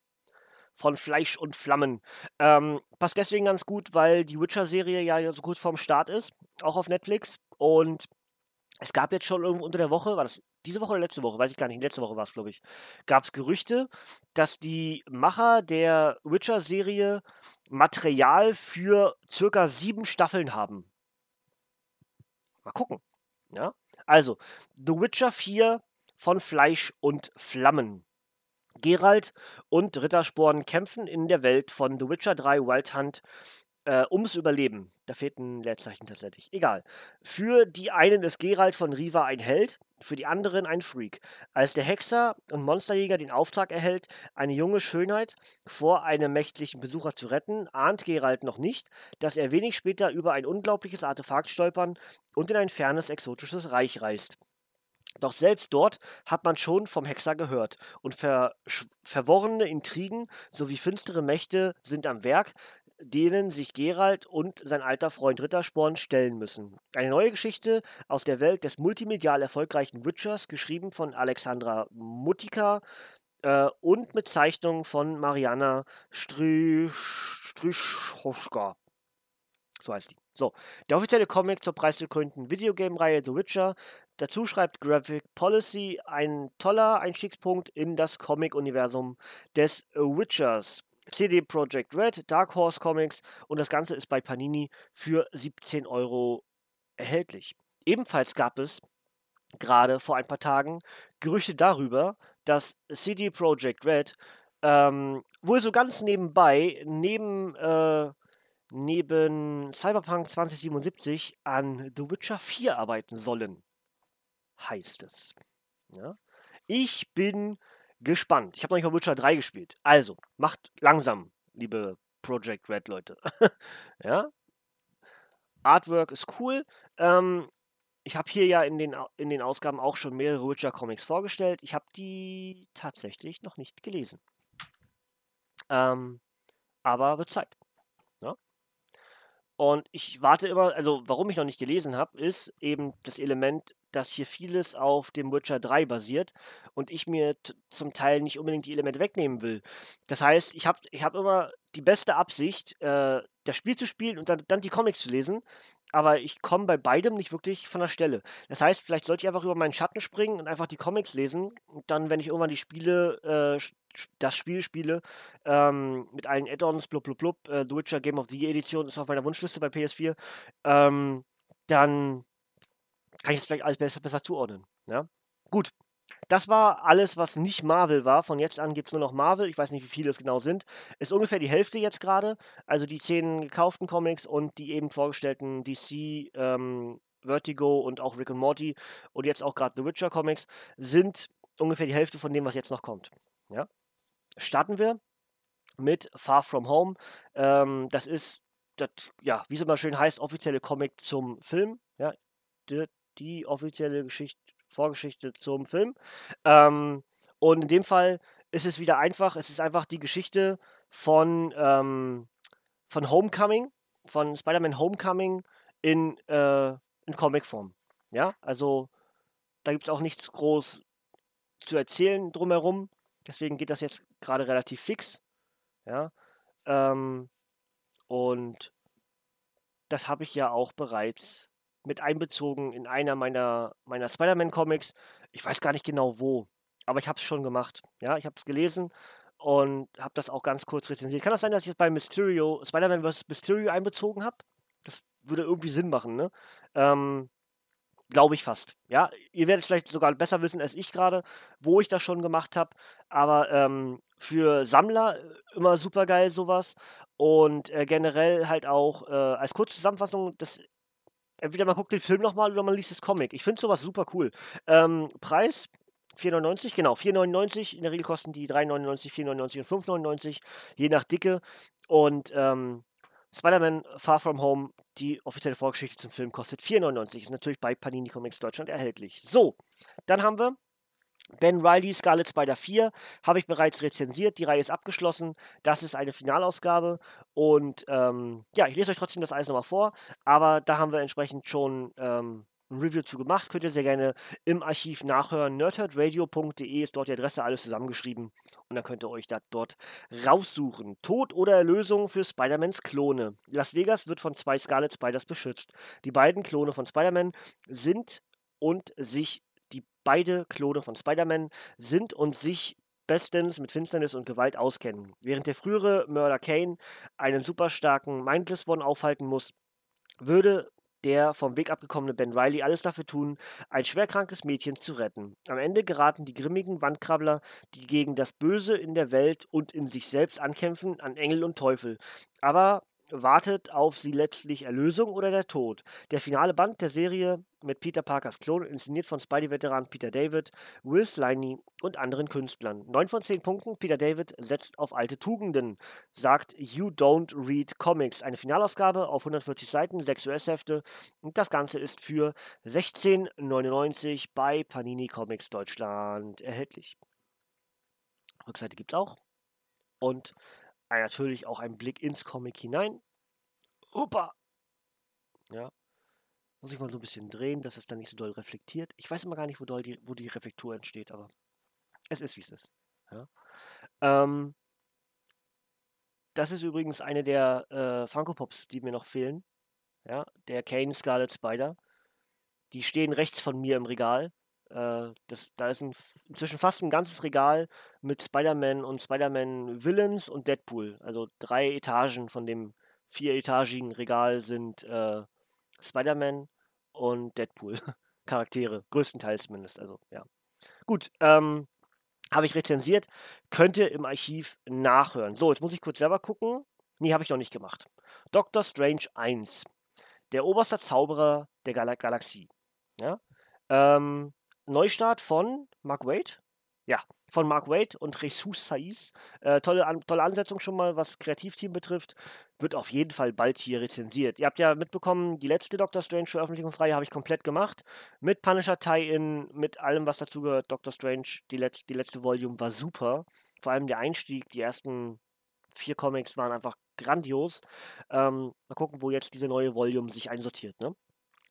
von Fleisch und Flammen. Ähm, passt deswegen ganz gut, weil die Witcher-Serie ja so kurz vorm Start ist, auch auf Netflix. Und es gab jetzt schon irgendwo unter der Woche, war das diese Woche oder letzte Woche, weiß ich gar nicht, letzte Woche war es, glaube ich, gab es Gerüchte, dass die Macher der Witcher-Serie Material für circa sieben Staffeln haben. Mal gucken. Ja? Also, The Witcher 4 von Fleisch und Flammen. Geralt und Rittersporn kämpfen in der Welt von The Witcher 3 Wild Hunt äh, ums Überleben. Da fehlt ein Leerzeichen tatsächlich. Egal. Für die einen ist Geralt von Riva ein Held, für die anderen ein Freak. Als der Hexer und Monsterjäger den Auftrag erhält, eine junge Schönheit vor einem mächtlichen Besucher zu retten, ahnt Geralt noch nicht, dass er wenig später über ein unglaubliches Artefakt stolpern und in ein fernes exotisches Reich reist. Doch selbst dort hat man schon vom Hexer gehört und ver verworrene Intrigen sowie finstere Mächte sind am Werk, denen sich Geralt und sein alter Freund Rittersporn stellen müssen. Eine neue Geschichte aus der Welt des multimedial erfolgreichen Witchers, geschrieben von Alexandra Mutika äh, und mit Zeichnungen von Mariana Strychowska. So heißt die. So, der offizielle Comic zur preisgekrönten Videogame-Reihe The Witcher. Dazu schreibt Graphic Policy ein toller Einstiegspunkt in das Comic-Universum des Witchers. CD Projekt Red, Dark Horse Comics und das Ganze ist bei Panini für 17 Euro erhältlich. Ebenfalls gab es gerade vor ein paar Tagen Gerüchte darüber, dass CD Projekt Red ähm, wohl so ganz nebenbei, neben, äh, neben Cyberpunk 2077 an The Witcher 4 arbeiten sollen. Heißt es. Ja? Ich bin gespannt. Ich habe noch nicht mal Witcher 3 gespielt. Also, macht langsam, liebe Project Red Leute. ja. Artwork ist cool. Ähm, ich habe hier ja in den, in den Ausgaben auch schon mehrere Witcher Comics vorgestellt. Ich habe die tatsächlich noch nicht gelesen. Ähm, aber wird Zeit. Und ich warte immer, also warum ich noch nicht gelesen habe, ist eben das Element dass hier vieles auf dem Witcher 3 basiert und ich mir zum Teil nicht unbedingt die Elemente wegnehmen will. Das heißt, ich habe ich hab immer die beste Absicht, äh, das Spiel zu spielen und dann, dann die Comics zu lesen, aber ich komme bei beidem nicht wirklich von der Stelle. Das heißt, vielleicht sollte ich einfach über meinen Schatten springen und einfach die Comics lesen und dann, wenn ich irgendwann die Spiele, äh, das Spiel spiele, ähm, mit allen Add-ons, blub, blub, blub, äh, The Witcher Game of the Year Edition ist auf meiner Wunschliste bei PS4, ähm, dann kann ich es vielleicht alles besser, besser zuordnen. Ja? Gut. Das war alles, was nicht Marvel war. Von jetzt an gibt es nur noch Marvel. Ich weiß nicht, wie viele es genau sind. Ist ungefähr die Hälfte jetzt gerade. Also die zehn gekauften Comics und die eben vorgestellten DC, ähm, Vertigo und auch Rick and Morty und jetzt auch gerade The Witcher Comics sind ungefähr die Hälfte von dem, was jetzt noch kommt. Ja? Starten wir mit Far From Home. Ähm, das ist, das, ja, wie es immer schön heißt, offizielle Comic zum Film. Ja? die offizielle Geschichte, Vorgeschichte zum Film. Ähm, und in dem Fall ist es wieder einfach, es ist einfach die Geschichte von, ähm, von Homecoming, von Spider-Man Homecoming in, äh, in Comicform. Ja, also da gibt es auch nichts groß zu erzählen drumherum. Deswegen geht das jetzt gerade relativ fix. Ja, ähm, und das habe ich ja auch bereits mit einbezogen in einer meiner, meiner Spider-Man-Comics. Ich weiß gar nicht genau wo, aber ich habe es schon gemacht. Ja, ich habe es gelesen und habe das auch ganz kurz rezensiert. Kann das sein, dass ich es bei Mysterio, Spider-Man vs. Mysterio einbezogen habe? Das würde irgendwie Sinn machen, ne? Ähm, Glaube ich fast. Ja, ihr werdet vielleicht sogar besser wissen als ich gerade, wo ich das schon gemacht habe. Aber ähm, für Sammler äh, immer super geil sowas. Und äh, generell halt auch äh, als Kurzzusammenfassung, das entweder man guckt den Film nochmal oder man liest das Comic. Ich finde sowas super cool. Ähm, Preis 4,99, genau, 4,99. In der Regel kosten die 3,99, 4,99 und 5,99, je nach Dicke. Und ähm, Spider-Man Far From Home, die offizielle Vorgeschichte zum Film, kostet 4,99. Ist natürlich bei Panini Comics Deutschland erhältlich. So, dann haben wir Ben Riley Scarlet Spider 4 habe ich bereits rezensiert. Die Reihe ist abgeschlossen. Das ist eine Finalausgabe. Und ähm, ja, ich lese euch trotzdem das alles nochmal vor. Aber da haben wir entsprechend schon ähm, ein Review zu gemacht. Könnt ihr sehr gerne im Archiv nachhören. nerdherdradio.de ist dort die Adresse, alles zusammengeschrieben. Und dann könnt ihr euch das dort raussuchen. Tod oder Erlösung für Spider-Mans Klone. Las Vegas wird von zwei Scarlet Spiders beschützt. Die beiden Klone von Spider-Man sind und sich die beide Klone von Spider-Man sind und sich bestens mit Finsternis und Gewalt auskennen. Während der frühere Mörder Kane einen super starken Mindless One aufhalten muss, würde der vom Weg abgekommene Ben Riley alles dafür tun, ein schwerkrankes Mädchen zu retten. Am Ende geraten die grimmigen Wandkrabbler, die gegen das Böse in der Welt und in sich selbst ankämpfen, an Engel und Teufel. Aber wartet auf sie letztlich Erlösung oder der Tod. Der finale Band der Serie mit Peter Parkers Klon, inszeniert von Spidey-Veteran Peter David, Will Sliney und anderen Künstlern. 9 von 10 Punkten. Peter David setzt auf alte Tugenden, sagt You Don't Read Comics. Eine Finalausgabe auf 140 Seiten, 6 US-Hefte. Und das Ganze ist für 16,99 bei Panini Comics Deutschland erhältlich. Rückseite gibt es auch. Und natürlich auch ein Blick ins Comic hinein. Opa! Ja. Muss ich mal so ein bisschen drehen, dass es dann nicht so doll reflektiert. Ich weiß immer gar nicht, wo, doll die, wo die Reflektur entsteht, aber es ist, wie es ist. Ja. Ähm, das ist übrigens eine der äh, Funko Pops, die mir noch fehlen. Ja, der Kane Scarlet Spider. Die stehen rechts von mir im Regal. Äh, das, da ist ein, inzwischen fast ein ganzes Regal mit Spider-Man und Spider-Man Villains und Deadpool. Also drei Etagen von dem vieretagigen Regal sind äh, Spider-Man und Deadpool. Charaktere, größtenteils zumindest. Also, ja. Gut, ähm, habe ich rezensiert. Könnt ihr im Archiv nachhören. So, jetzt muss ich kurz selber gucken. Nee, habe ich noch nicht gemacht. Doctor Strange 1. Der oberste Zauberer der Gal Galaxie. Ja? Ähm, Neustart von Mark Wade. Ja, von Mark Wade und Jesus Saiz. Äh, tolle, an, tolle Ansetzung schon mal, was Kreativteam betrifft. Wird auf jeden Fall bald hier rezensiert. Ihr habt ja mitbekommen, die letzte Doctor Strange Veröffentlichungsreihe habe ich komplett gemacht. Mit Punisher Tie-In, mit allem, was dazugehört. Doctor Strange, die, Letz-, die letzte Volume war super. Vor allem der Einstieg, die ersten vier Comics waren einfach grandios. Ähm, mal gucken, wo jetzt diese neue Volume sich einsortiert. Ne?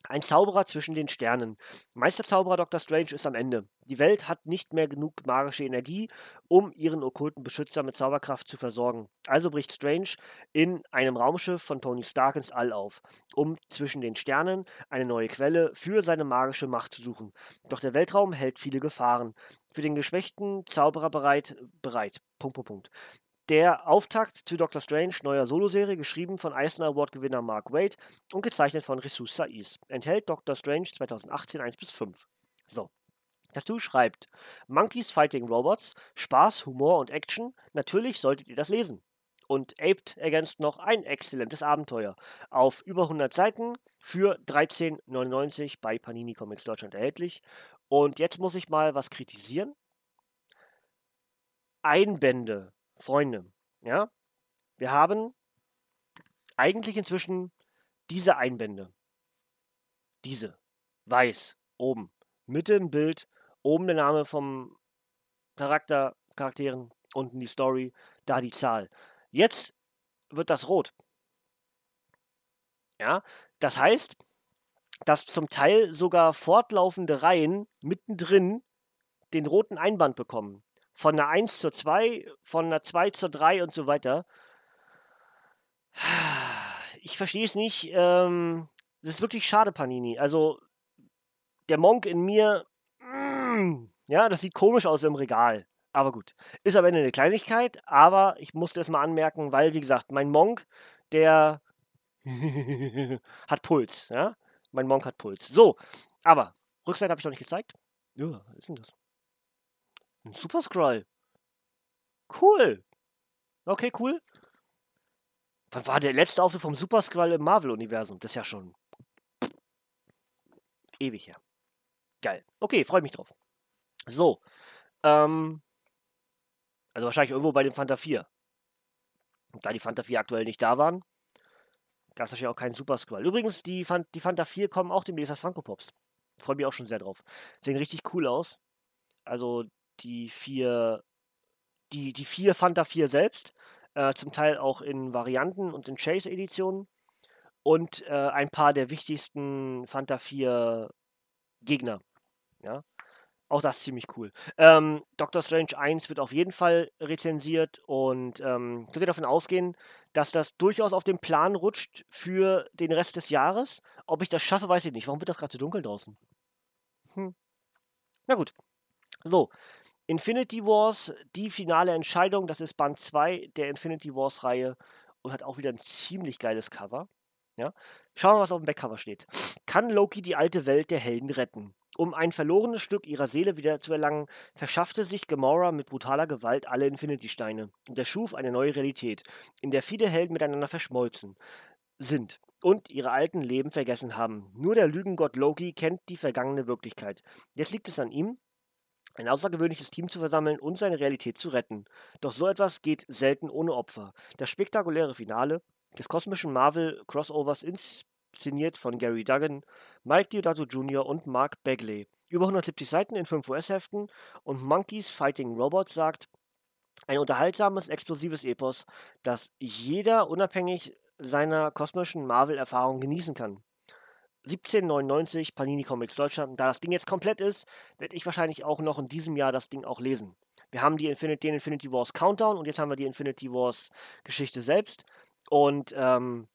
Ein Zauberer zwischen den Sternen. Meisterzauberer Dr. Strange ist am Ende. Die Welt hat nicht mehr genug magische Energie, um ihren okkulten Beschützer mit Zauberkraft zu versorgen. Also bricht Strange in einem Raumschiff von Tony Stark ins All auf, um zwischen den Sternen eine neue Quelle für seine magische Macht zu suchen. Doch der Weltraum hält viele Gefahren. Für den geschwächten Zauberer bereit, bereit. Punkt, Punkt, Punkt. Der Auftakt zu Doctor Strange neuer Soloserie, geschrieben von Eisner Award-Gewinner Mark Waid und gezeichnet von Jesus Saiz, enthält Doctor Strange 2018 1 bis 5. So. Dazu schreibt Monkeys Fighting Robots, Spaß, Humor und Action. Natürlich solltet ihr das lesen. Und Aped ergänzt noch ein exzellentes Abenteuer. Auf über 100 Seiten für 13,99 bei Panini Comics Deutschland erhältlich. Und jetzt muss ich mal was kritisieren. Einbände Freunde, ja, wir haben eigentlich inzwischen diese Einbände. Diese. Weiß. Oben. Mitte im Bild. Oben der Name vom Charakter, Charakteren. Unten die Story. Da die Zahl. Jetzt wird das rot. Ja, das heißt, dass zum Teil sogar fortlaufende Reihen mittendrin den roten Einband bekommen von einer 1 zur 2, von einer 2 zur 3 und so weiter. Ich verstehe es nicht. Ähm, das ist wirklich schade, Panini. Also, der Monk in mir, mm, ja, das sieht komisch aus im Regal. Aber gut. Ist am Ende eine Kleinigkeit, aber ich musste es mal anmerken, weil, wie gesagt, mein Monk, der hat Puls, ja. Mein Monk hat Puls. So, aber Rückseite habe ich noch nicht gezeigt. Ja, was ist denn das? Ein Super Scroll. Cool. Okay, cool. Wann war der letzte Auftritt vom Super Scroll im Marvel-Universum? Das ist ja schon ewig her. Geil. Okay, freue mich drauf. So. Ähm, also wahrscheinlich irgendwo bei dem Fanta 4. Und da die Fanta 4 aktuell nicht da waren, gab es wahrscheinlich auch keinen Super Scroll. Übrigens, die, Fan die Fanta 4 kommen auch demnächst als Funko Pops. Freue mich auch schon sehr drauf. Sehen richtig cool aus. Also die vier, die, die vier Fanta 4 selbst, äh, zum Teil auch in Varianten und in Chase-Editionen und äh, ein paar der wichtigsten Fanta 4 Gegner. Ja. Auch das ist ziemlich cool. Ähm, Doctor Strange 1 wird auf jeden Fall rezensiert und ähm, könnt ihr davon ausgehen, dass das durchaus auf den Plan rutscht für den Rest des Jahres. Ob ich das schaffe, weiß ich nicht. Warum wird das gerade so dunkel draußen? Hm. Na gut. So, Infinity Wars, die finale Entscheidung, das ist Band 2 der Infinity Wars Reihe und hat auch wieder ein ziemlich geiles Cover. Ja? Schauen wir mal, was auf dem Backcover steht. Kann Loki die alte Welt der Helden retten? Um ein verlorenes Stück ihrer Seele wieder zu erlangen, verschaffte sich Gamora mit brutaler Gewalt alle Infinity-Steine und erschuf eine neue Realität, in der viele Helden miteinander verschmolzen sind und ihre alten Leben vergessen haben. Nur der Lügengott Loki kennt die vergangene Wirklichkeit. Jetzt liegt es an ihm, ein außergewöhnliches Team zu versammeln und seine Realität zu retten. Doch so etwas geht selten ohne Opfer. Das spektakuläre Finale des kosmischen Marvel-Crossovers inszeniert von Gary Duggan, Mike Diodato Jr. und Mark Bagley. Über 170 Seiten in 5 US-Heften und Monkeys Fighting Robots sagt, ein unterhaltsames, explosives Epos, das jeder unabhängig seiner kosmischen Marvel-Erfahrung genießen kann. 1799 Panini Comics Deutschland. Da das Ding jetzt komplett ist, werde ich wahrscheinlich auch noch in diesem Jahr das Ding auch lesen. Wir haben die Infinity, den Infinity Wars Countdown und jetzt haben wir die Infinity Wars Geschichte selbst. Und ähm,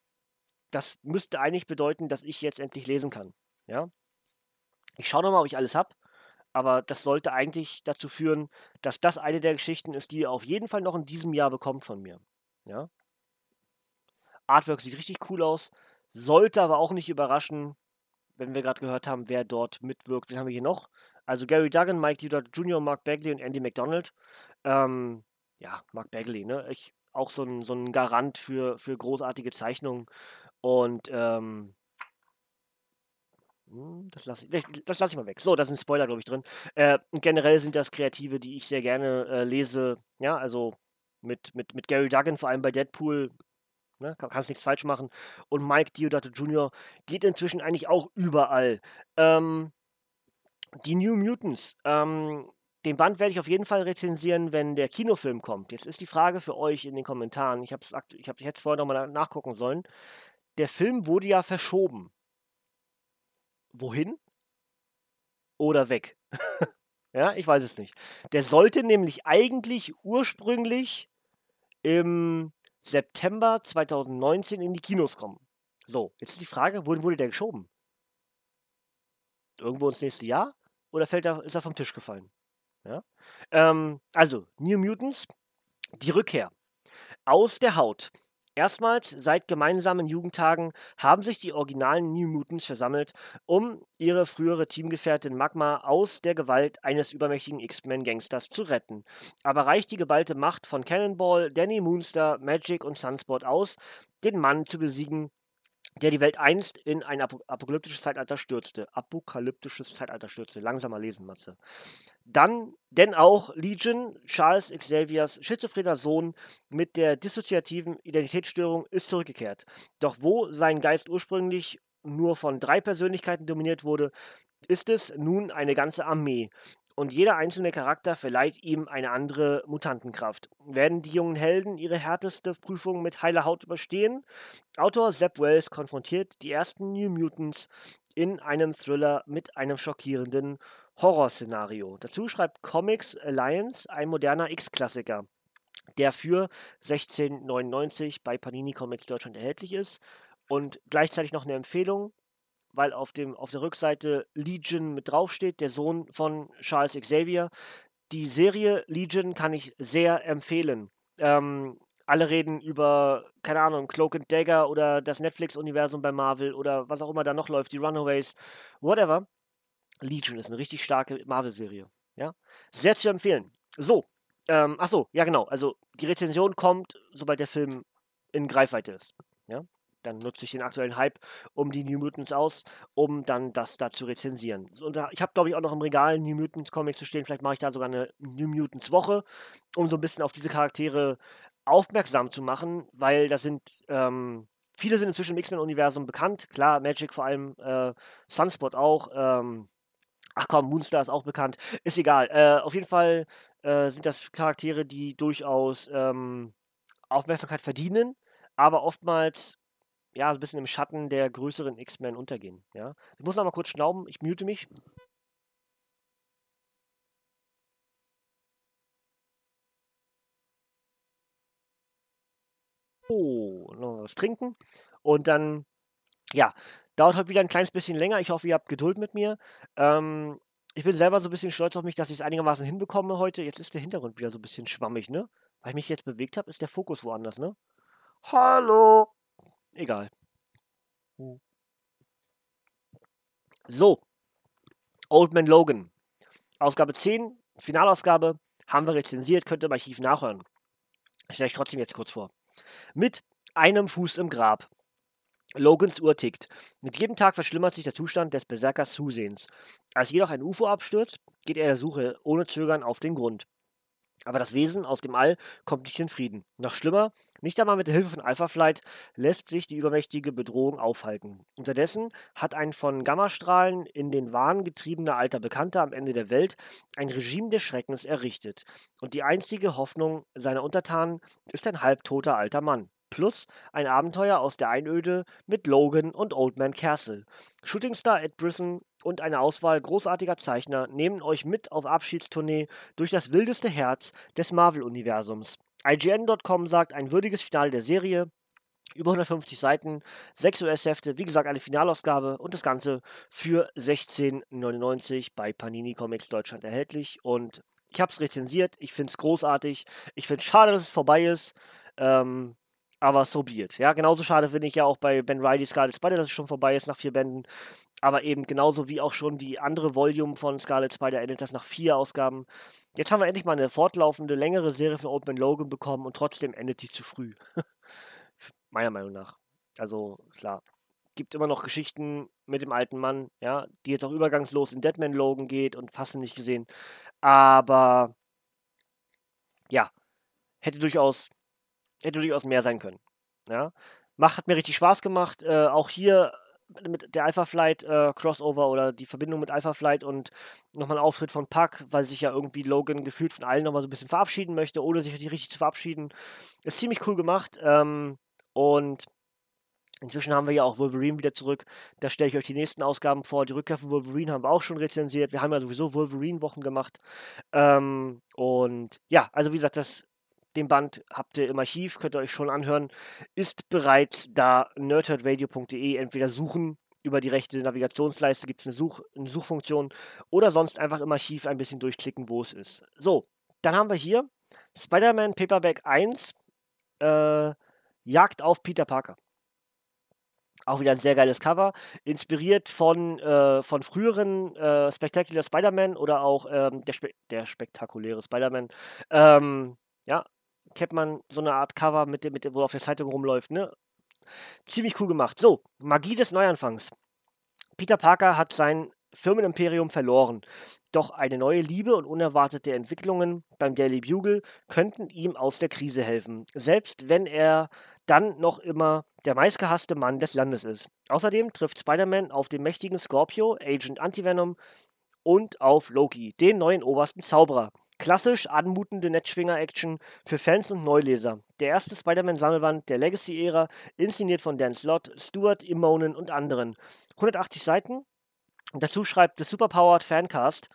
das müsste eigentlich bedeuten, dass ich jetzt endlich lesen kann. Ja? Ich schaue nochmal, ob ich alles habe. Aber das sollte eigentlich dazu führen, dass das eine der Geschichten ist, die ihr auf jeden Fall noch in diesem Jahr bekommt von mir. Ja? Artwork sieht richtig cool aus. Sollte aber auch nicht überraschen, wenn wir gerade gehört haben, wer dort mitwirkt. Wen haben wir hier noch? Also Gary Duggan, Mike Dudott Jr., Mark Bagley und Andy McDonald. Ähm, ja, Mark Bagley, ne? Ich, auch so ein, so ein Garant für, für großartige Zeichnungen. Und ähm, hm, das lasse ich, das lass ich mal weg. So, da sind Spoiler, glaube ich, drin. Äh, generell sind das Kreative, die ich sehr gerne äh, lese. Ja, also mit, mit, mit Gary Duggan, vor allem bei Deadpool, ne, kann, kannst nichts falsch machen. Und Mike Diodato Jr. geht inzwischen eigentlich auch überall. Ähm, die New Mutants, ähm, den Band werde ich auf jeden Fall rezensieren, wenn der Kinofilm kommt. Jetzt ist die Frage für euch in den Kommentaren. Ich habe es ich hab, ich hätte vorher nochmal nachgucken sollen. Der Film wurde ja verschoben. Wohin? Oder weg? ja, ich weiß es nicht. Der sollte nämlich eigentlich ursprünglich im September 2019 in die Kinos kommen. So, jetzt ist die Frage, wohin wurde der geschoben? Irgendwo ins nächste Jahr? Oder fällt er, ist er vom Tisch gefallen? Ja? Ähm, also, New Mutants, die Rückkehr. Aus der Haut. Erstmals seit gemeinsamen Jugendtagen haben sich die originalen New Mutants versammelt, um ihre frühere Teamgefährtin Magma aus der Gewalt eines übermächtigen X-Men-Gangsters zu retten. Aber reicht die geballte Macht von Cannonball, Danny Moonstar, Magic und Sunspot aus, den Mann zu besiegen, der die Welt einst in ein apokalyptisches Zeitalter stürzte. Apokalyptisches Zeitalter stürzte. Langsamer lesen, Matze. Dann, denn auch Legion, Charles Xaviers schizophrener Sohn mit der dissoziativen Identitätsstörung, ist zurückgekehrt. Doch wo sein Geist ursprünglich nur von drei Persönlichkeiten dominiert wurde, ist es nun eine ganze Armee und jeder einzelne Charakter verleiht ihm eine andere Mutantenkraft. Werden die jungen Helden ihre härteste Prüfung mit heiler Haut überstehen? Autor Sepp Wells konfrontiert die ersten New Mutants in einem Thriller mit einem schockierenden Horrorszenario. Dazu schreibt Comics Alliance ein moderner X-Klassiker, der für 16,99 bei Panini Comics Deutschland erhältlich ist und gleichzeitig noch eine Empfehlung weil auf, dem, auf der Rückseite Legion mit draufsteht, der Sohn von Charles Xavier. Die Serie Legion kann ich sehr empfehlen. Ähm, alle reden über, keine Ahnung, Cloak and Dagger oder das Netflix-Universum bei Marvel oder was auch immer da noch läuft, die Runaways, whatever. Legion ist eine richtig starke Marvel-Serie. Ja? Sehr zu empfehlen. So, ähm, ach so, ja genau. Also die Rezension kommt, sobald der Film in Greifweite ist. Ja? Dann nutze ich den aktuellen Hype um die New Mutants aus, um dann das da zu rezensieren. Und ich habe, glaube ich, auch noch im Regal New Mutants Comics zu stehen. Vielleicht mache ich da sogar eine New Mutants Woche, um so ein bisschen auf diese Charaktere aufmerksam zu machen, weil das sind, ähm, viele sind inzwischen im X-Men-Universum bekannt. Klar, Magic vor allem, äh, Sunspot auch. Ähm, ach komm, Moonstar ist auch bekannt. Ist egal. Äh, auf jeden Fall äh, sind das Charaktere, die durchaus ähm, Aufmerksamkeit verdienen, aber oftmals ja, ein bisschen im Schatten der größeren X-Men untergehen. Ja? Ich muss noch mal kurz schnauben, ich mute mich. Oh, noch was trinken. Und dann, ja, dauert heute wieder ein kleines bisschen länger. Ich hoffe, ihr habt Geduld mit mir. Ähm, ich bin selber so ein bisschen stolz auf mich, dass ich es einigermaßen hinbekomme heute. Jetzt ist der Hintergrund wieder so ein bisschen schwammig, ne? Weil ich mich jetzt bewegt habe, ist der Fokus woanders, ne? Hallo! Egal. So. Old Man Logan. Ausgabe 10, Finalausgabe, haben wir rezensiert, könnt ihr im Archiv nachhören. Stelle ich trotzdem jetzt kurz vor. Mit einem Fuß im Grab. Logans Uhr tickt. Mit jedem Tag verschlimmert sich der Zustand des Berserkers Zusehens. Als jedoch ein UFO abstürzt, geht er der Suche ohne Zögern auf den Grund. Aber das Wesen aus dem All kommt nicht in Frieden. Noch schlimmer, nicht einmal mit der Hilfe von Alpha Flight lässt sich die übermächtige Bedrohung aufhalten. Unterdessen hat ein von Gammastrahlen in den Wahn getriebener alter Bekannter am Ende der Welt ein Regime des Schreckens errichtet. Und die einzige Hoffnung seiner Untertanen ist ein halbtoter alter Mann plus ein Abenteuer aus der Einöde mit Logan und Old Man Castle. Shootingstar Ed Brisson und eine Auswahl großartiger Zeichner nehmen euch mit auf Abschiedstournee durch das wildeste Herz des Marvel-Universums. IGN.com sagt ein würdiges Finale der Serie, über 150 Seiten, 6 US-Hefte, wie gesagt eine Finalausgabe und das Ganze für 16,99 bei Panini Comics Deutschland erhältlich. Und ich habe es rezensiert, ich finde es großartig, ich finde es schade, dass es vorbei ist, ähm, aber so be it. Ja, genauso schade finde ich ja auch bei Ben Riley Scarlet Spider, dass es schon vorbei ist nach vier Bänden. Aber eben genauso wie auch schon die andere Volume von Scarlet Spider endet das nach vier Ausgaben. Jetzt haben wir endlich mal eine fortlaufende, längere Serie Old Man Logan bekommen und trotzdem endet die zu früh. Meiner Meinung nach. Also klar. Gibt immer noch Geschichten mit dem alten Mann, ja, die jetzt auch übergangslos in Deadman Logan geht und fast nicht gesehen. Aber ja, hätte durchaus hätte durchaus mehr sein können. Ja. Macht, hat mir richtig Spaß gemacht. Äh, auch hier mit der Alpha Flight äh, Crossover oder die Verbindung mit Alpha Flight und nochmal ein Auftritt von Puck, weil sich ja irgendwie Logan gefühlt von allen nochmal so ein bisschen verabschieden möchte, ohne sich richtig zu verabschieden. Ist ziemlich cool gemacht. Ähm, und inzwischen haben wir ja auch Wolverine wieder zurück. Da stelle ich euch die nächsten Ausgaben vor. Die Rückkehr von Wolverine haben wir auch schon rezensiert. Wir haben ja sowieso Wolverine-Wochen gemacht. Ähm, und ja, also wie gesagt, das den Band habt ihr im Archiv, könnt ihr euch schon anhören. Ist bereits da nerdherdradio.de entweder suchen über die rechte Navigationsleiste gibt es eine, Such eine Suchfunktion oder sonst einfach im Archiv ein bisschen durchklicken, wo es ist. So, dann haben wir hier Spider-Man Paperback 1 äh, Jagd auf Peter Parker. Auch wieder ein sehr geiles Cover, inspiriert von, äh, von früheren äh, Spectacular Spider-Man oder auch ähm, der, Spe der spektakuläre Spider-Man. Ähm, ja, kennt man so eine Art Cover, mit mit wo auf der Zeitung rumläuft, ne? Ziemlich cool gemacht. So, Magie des Neuanfangs. Peter Parker hat sein Firmenimperium verloren. Doch eine neue Liebe und unerwartete Entwicklungen beim Daily Bugle könnten ihm aus der Krise helfen, selbst wenn er dann noch immer der meistgehasste Mann des Landes ist. Außerdem trifft Spider-Man auf den mächtigen Scorpio, Agent Antivenom und auf Loki, den neuen obersten Zauberer. Klassisch anmutende Netzschwinger-Action für Fans und Neuleser. Der erste Spider-Man-Sammelband der Legacy-Ära, inszeniert von Dan Slott, Stuart Immonen und anderen. 180 Seiten. Dazu schreibt The Superpowered Fancast.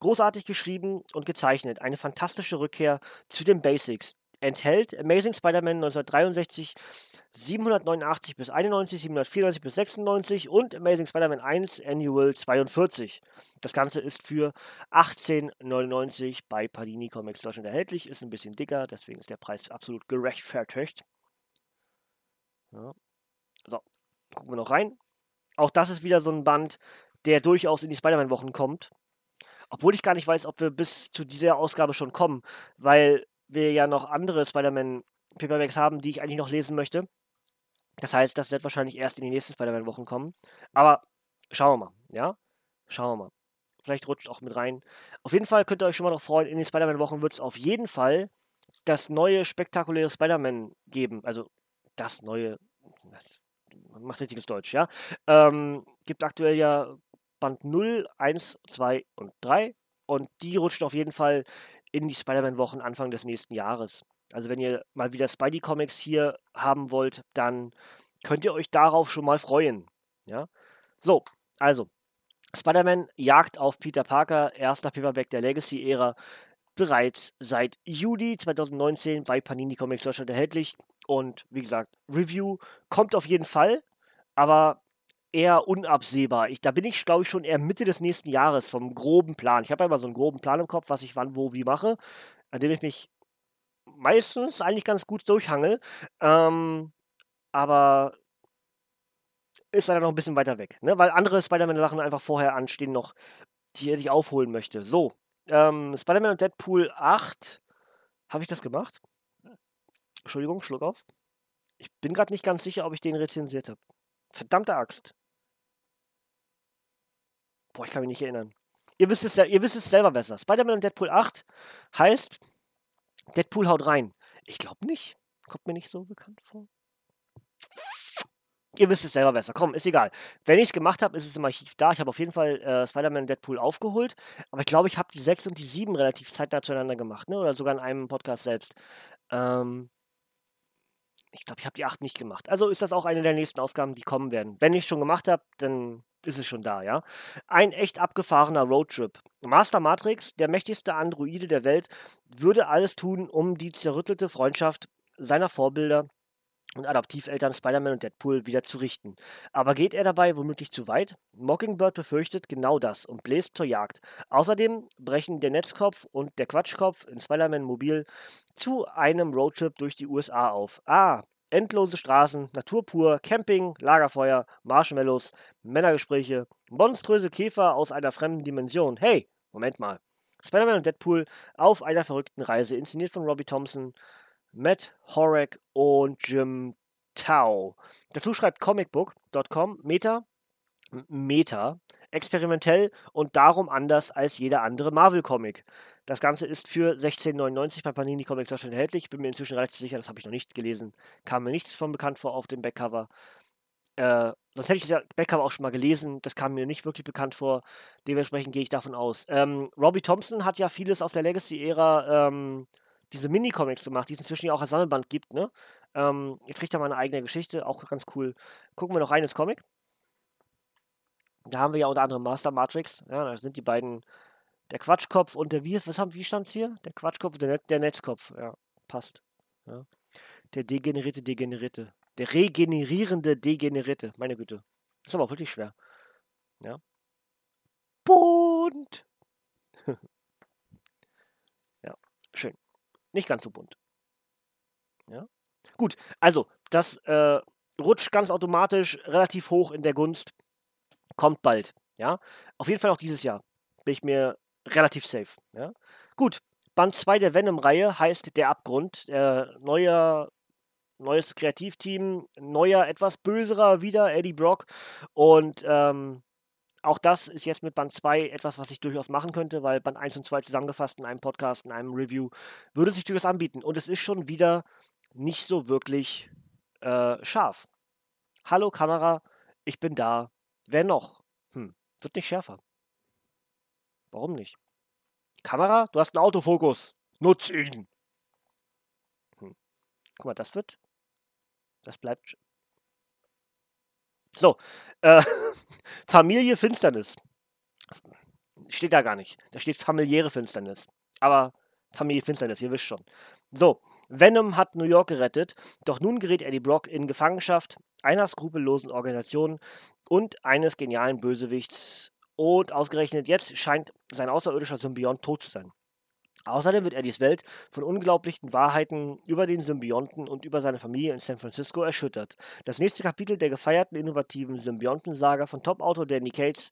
Großartig geschrieben und gezeichnet. Eine fantastische Rückkehr zu den Basics enthält Amazing Spider-Man 1963 789 bis 91, 794 bis 96 und Amazing Spider-Man 1 Annual 42. Das Ganze ist für 18,99 bei Panini Comics Deutschland erhältlich, ist ein bisschen dicker, deswegen ist der Preis absolut gerechtfertigt. Ja. So, gucken wir noch rein. Auch das ist wieder so ein Band, der durchaus in die Spider-Man-Wochen kommt. Obwohl ich gar nicht weiß, ob wir bis zu dieser Ausgabe schon kommen, weil wir ja noch andere Spider-Man-Paperbacks haben, die ich eigentlich noch lesen möchte. Das heißt, das wird wahrscheinlich erst in die nächsten Spider-Man-Wochen kommen. Aber schauen wir mal, ja? Schauen wir mal. Vielleicht rutscht auch mit rein. Auf jeden Fall könnt ihr euch schon mal noch freuen, in den Spider-Man-Wochen wird es auf jeden Fall das neue spektakuläre Spider-Man geben. Also das neue, das macht richtiges Deutsch, ja. Ähm, gibt aktuell ja Band 0, 1, 2 und 3. Und die rutscht auf jeden Fall in die Spider-Man-Wochen Anfang des nächsten Jahres. Also wenn ihr mal wieder Spidey-Comics hier haben wollt, dann könnt ihr euch darauf schon mal freuen. Ja, so, also Spider-Man jagt auf Peter Parker, erster Paperback der Legacy-Ära, bereits seit Juli 2019 bei Panini Comics Deutschland erhältlich. Und wie gesagt, Review kommt auf jeden Fall, aber eher unabsehbar. Ich, da bin ich, glaube ich, schon eher Mitte des nächsten Jahres vom groben Plan. Ich habe ja immer so einen groben Plan im Kopf, was ich wann, wo, wie mache, an dem ich mich meistens eigentlich ganz gut durchhangel. Ähm, aber ist leider noch ein bisschen weiter weg, ne? weil andere Spider-Man-Sachen einfach vorher anstehen noch, die ich aufholen möchte. So, ähm, Spider-Man und Deadpool 8. Habe ich das gemacht? Entschuldigung, Schluck auf. Ich bin gerade nicht ganz sicher, ob ich den rezensiert habe. Verdammte Axt. Boah, ich kann mich nicht erinnern. Ihr wisst es, ihr wisst es selber besser. Spider-Man und Deadpool 8 heißt Deadpool haut rein. Ich glaube nicht. Kommt mir nicht so bekannt vor. Ihr wisst es selber besser. Komm, ist egal. Wenn ich es gemacht habe, ist es im Archiv da. Ich habe auf jeden Fall äh, Spider-Man und Deadpool aufgeholt. Aber ich glaube, ich habe die 6 und die 7 relativ zeitnah zueinander gemacht. Ne? Oder sogar in einem Podcast selbst. Ähm, ich glaube, ich habe die 8 nicht gemacht. Also ist das auch eine der nächsten Ausgaben, die kommen werden. Wenn ich schon gemacht habe, dann ist es schon da, ja. Ein echt abgefahrener Roadtrip. Master Matrix, der mächtigste Androide der Welt, würde alles tun, um die zerrüttelte Freundschaft seiner Vorbilder und Adoptiveltern Spider-Man und Deadpool wieder zu richten. Aber geht er dabei womöglich zu weit? Mockingbird befürchtet genau das und bläst zur Jagd. Außerdem brechen der Netzkopf und der Quatschkopf in Spider-Man Mobil zu einem Roadtrip durch die USA auf. Ah, endlose Straßen, Natur pur, Camping, Lagerfeuer, Marshmallows, Männergespräche, monströse Käfer aus einer fremden Dimension. Hey, Moment mal. Spider-Man und Deadpool auf einer verrückten Reise, inszeniert von Robbie Thompson, Matt Horek und Jim Tao. Dazu schreibt comicbook.com Meta, Meta, experimentell und darum anders als jeder andere Marvel-Comic. Das Ganze ist für 16,99 bei Panini Comics Deutschland erhältlich. Bin mir inzwischen relativ sicher, das habe ich noch nicht gelesen. Kam mir nichts von bekannt vor auf dem Backcover. Äh, sonst hätte ich das Backcover auch schon mal gelesen. Das kam mir nicht wirklich bekannt vor. Dementsprechend gehe ich davon aus. Ähm, Robbie Thompson hat ja vieles aus der Legacy-Ära, ähm, diese Mini-Comics gemacht, die es inzwischen ja auch als Sammelband gibt. Ne? Ähm, jetzt kriegt er mal eine eigene Geschichte, auch ganz cool. Gucken wir noch rein ins Comic. Da haben wir ja unter anderem Master Matrix. Ja, da sind die beiden der Quatschkopf und der, wie, was haben, wie stand hier? Der Quatschkopf und der, Net, der Netzkopf. Ja, passt. Ja. Der degenerierte Degenerierte. Der regenerierende Degenerierte. Meine Güte. Ist aber auch wirklich schwer. Ja. Bunt! ja, schön. Nicht ganz so bunt. Ja. Gut, also, das äh, rutscht ganz automatisch relativ hoch in der Gunst. Kommt bald. Ja. Auf jeden Fall auch dieses Jahr. Bin ich mir relativ safe. Ja? Gut, Band 2 der Venom-Reihe heißt Der Abgrund. Äh, neuer, neues Kreativteam, neuer, etwas böserer wieder Eddie Brock. Und ähm, auch das ist jetzt mit Band 2 etwas, was ich durchaus machen könnte, weil Band 1 und 2 zusammengefasst in einem Podcast, in einem Review, würde sich durchaus anbieten. Und es ist schon wieder nicht so wirklich äh, scharf. Hallo Kamera, ich bin da. Wer noch? Hm, wird nicht schärfer. Warum nicht? Kamera, du hast einen Autofokus. Nutz ihn. Hm. Guck mal, das wird. Das bleibt. So. Äh, Familie Finsternis. Steht da gar nicht. Da steht familiäre Finsternis. Aber Familie Finsternis, ihr wisst schon. So. Venom hat New York gerettet, doch nun gerät Eddie Brock in Gefangenschaft einer skrupellosen Organisation und eines genialen Bösewichts und ausgerechnet jetzt scheint sein außerirdischer Symbiont tot zu sein. Außerdem wird Eddies Welt von unglaublichen Wahrheiten über den Symbionten und über seine Familie in San Francisco erschüttert. Das nächste Kapitel der gefeierten innovativen Symbionten-Saga von Top-Autor Danny Cates,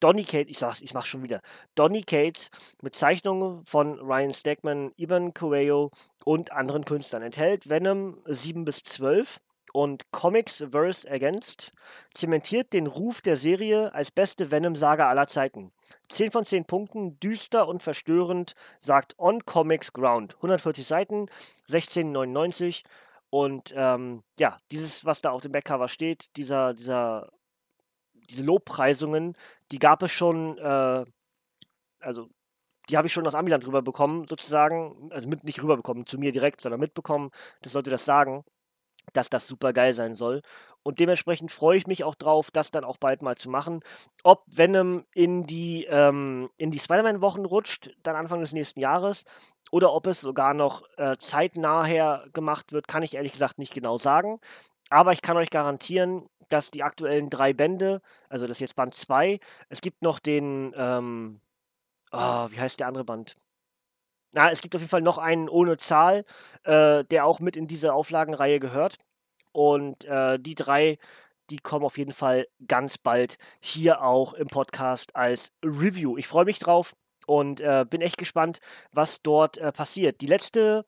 Donny Cates, ich sag's, ich mach's schon wieder, Donny Cates mit Zeichnungen von Ryan Stegman, Ivan Coelho und anderen Künstlern enthält Venom 7 bis 12 und Comics Verse Against zementiert den Ruf der Serie als beste Venom-Saga aller Zeiten. 10 von 10 Punkten, düster und verstörend, sagt On Comics Ground. 140 Seiten, 16,99 und ähm, ja, dieses, was da auf dem Backcover steht, dieser, dieser, diese Lobpreisungen, die gab es schon, äh, also die habe ich schon aus Amiland rüberbekommen, sozusagen, also mit nicht rüberbekommen, zu mir direkt, sondern mitbekommen, das sollte das sagen. Dass das super geil sein soll. Und dementsprechend freue ich mich auch drauf, das dann auch bald mal zu machen. Ob Venom in die, ähm, die Spider-Man-Wochen rutscht, dann Anfang des nächsten Jahres, oder ob es sogar noch äh, zeitnah gemacht wird, kann ich ehrlich gesagt nicht genau sagen. Aber ich kann euch garantieren, dass die aktuellen drei Bände, also das ist jetzt Band 2, es gibt noch den, ähm, oh, wie heißt der andere Band? Na, es gibt auf jeden Fall noch einen ohne Zahl, äh, der auch mit in diese Auflagenreihe gehört. Und äh, die drei, die kommen auf jeden Fall ganz bald hier auch im Podcast als Review. Ich freue mich drauf und äh, bin echt gespannt, was dort äh, passiert. Die letzte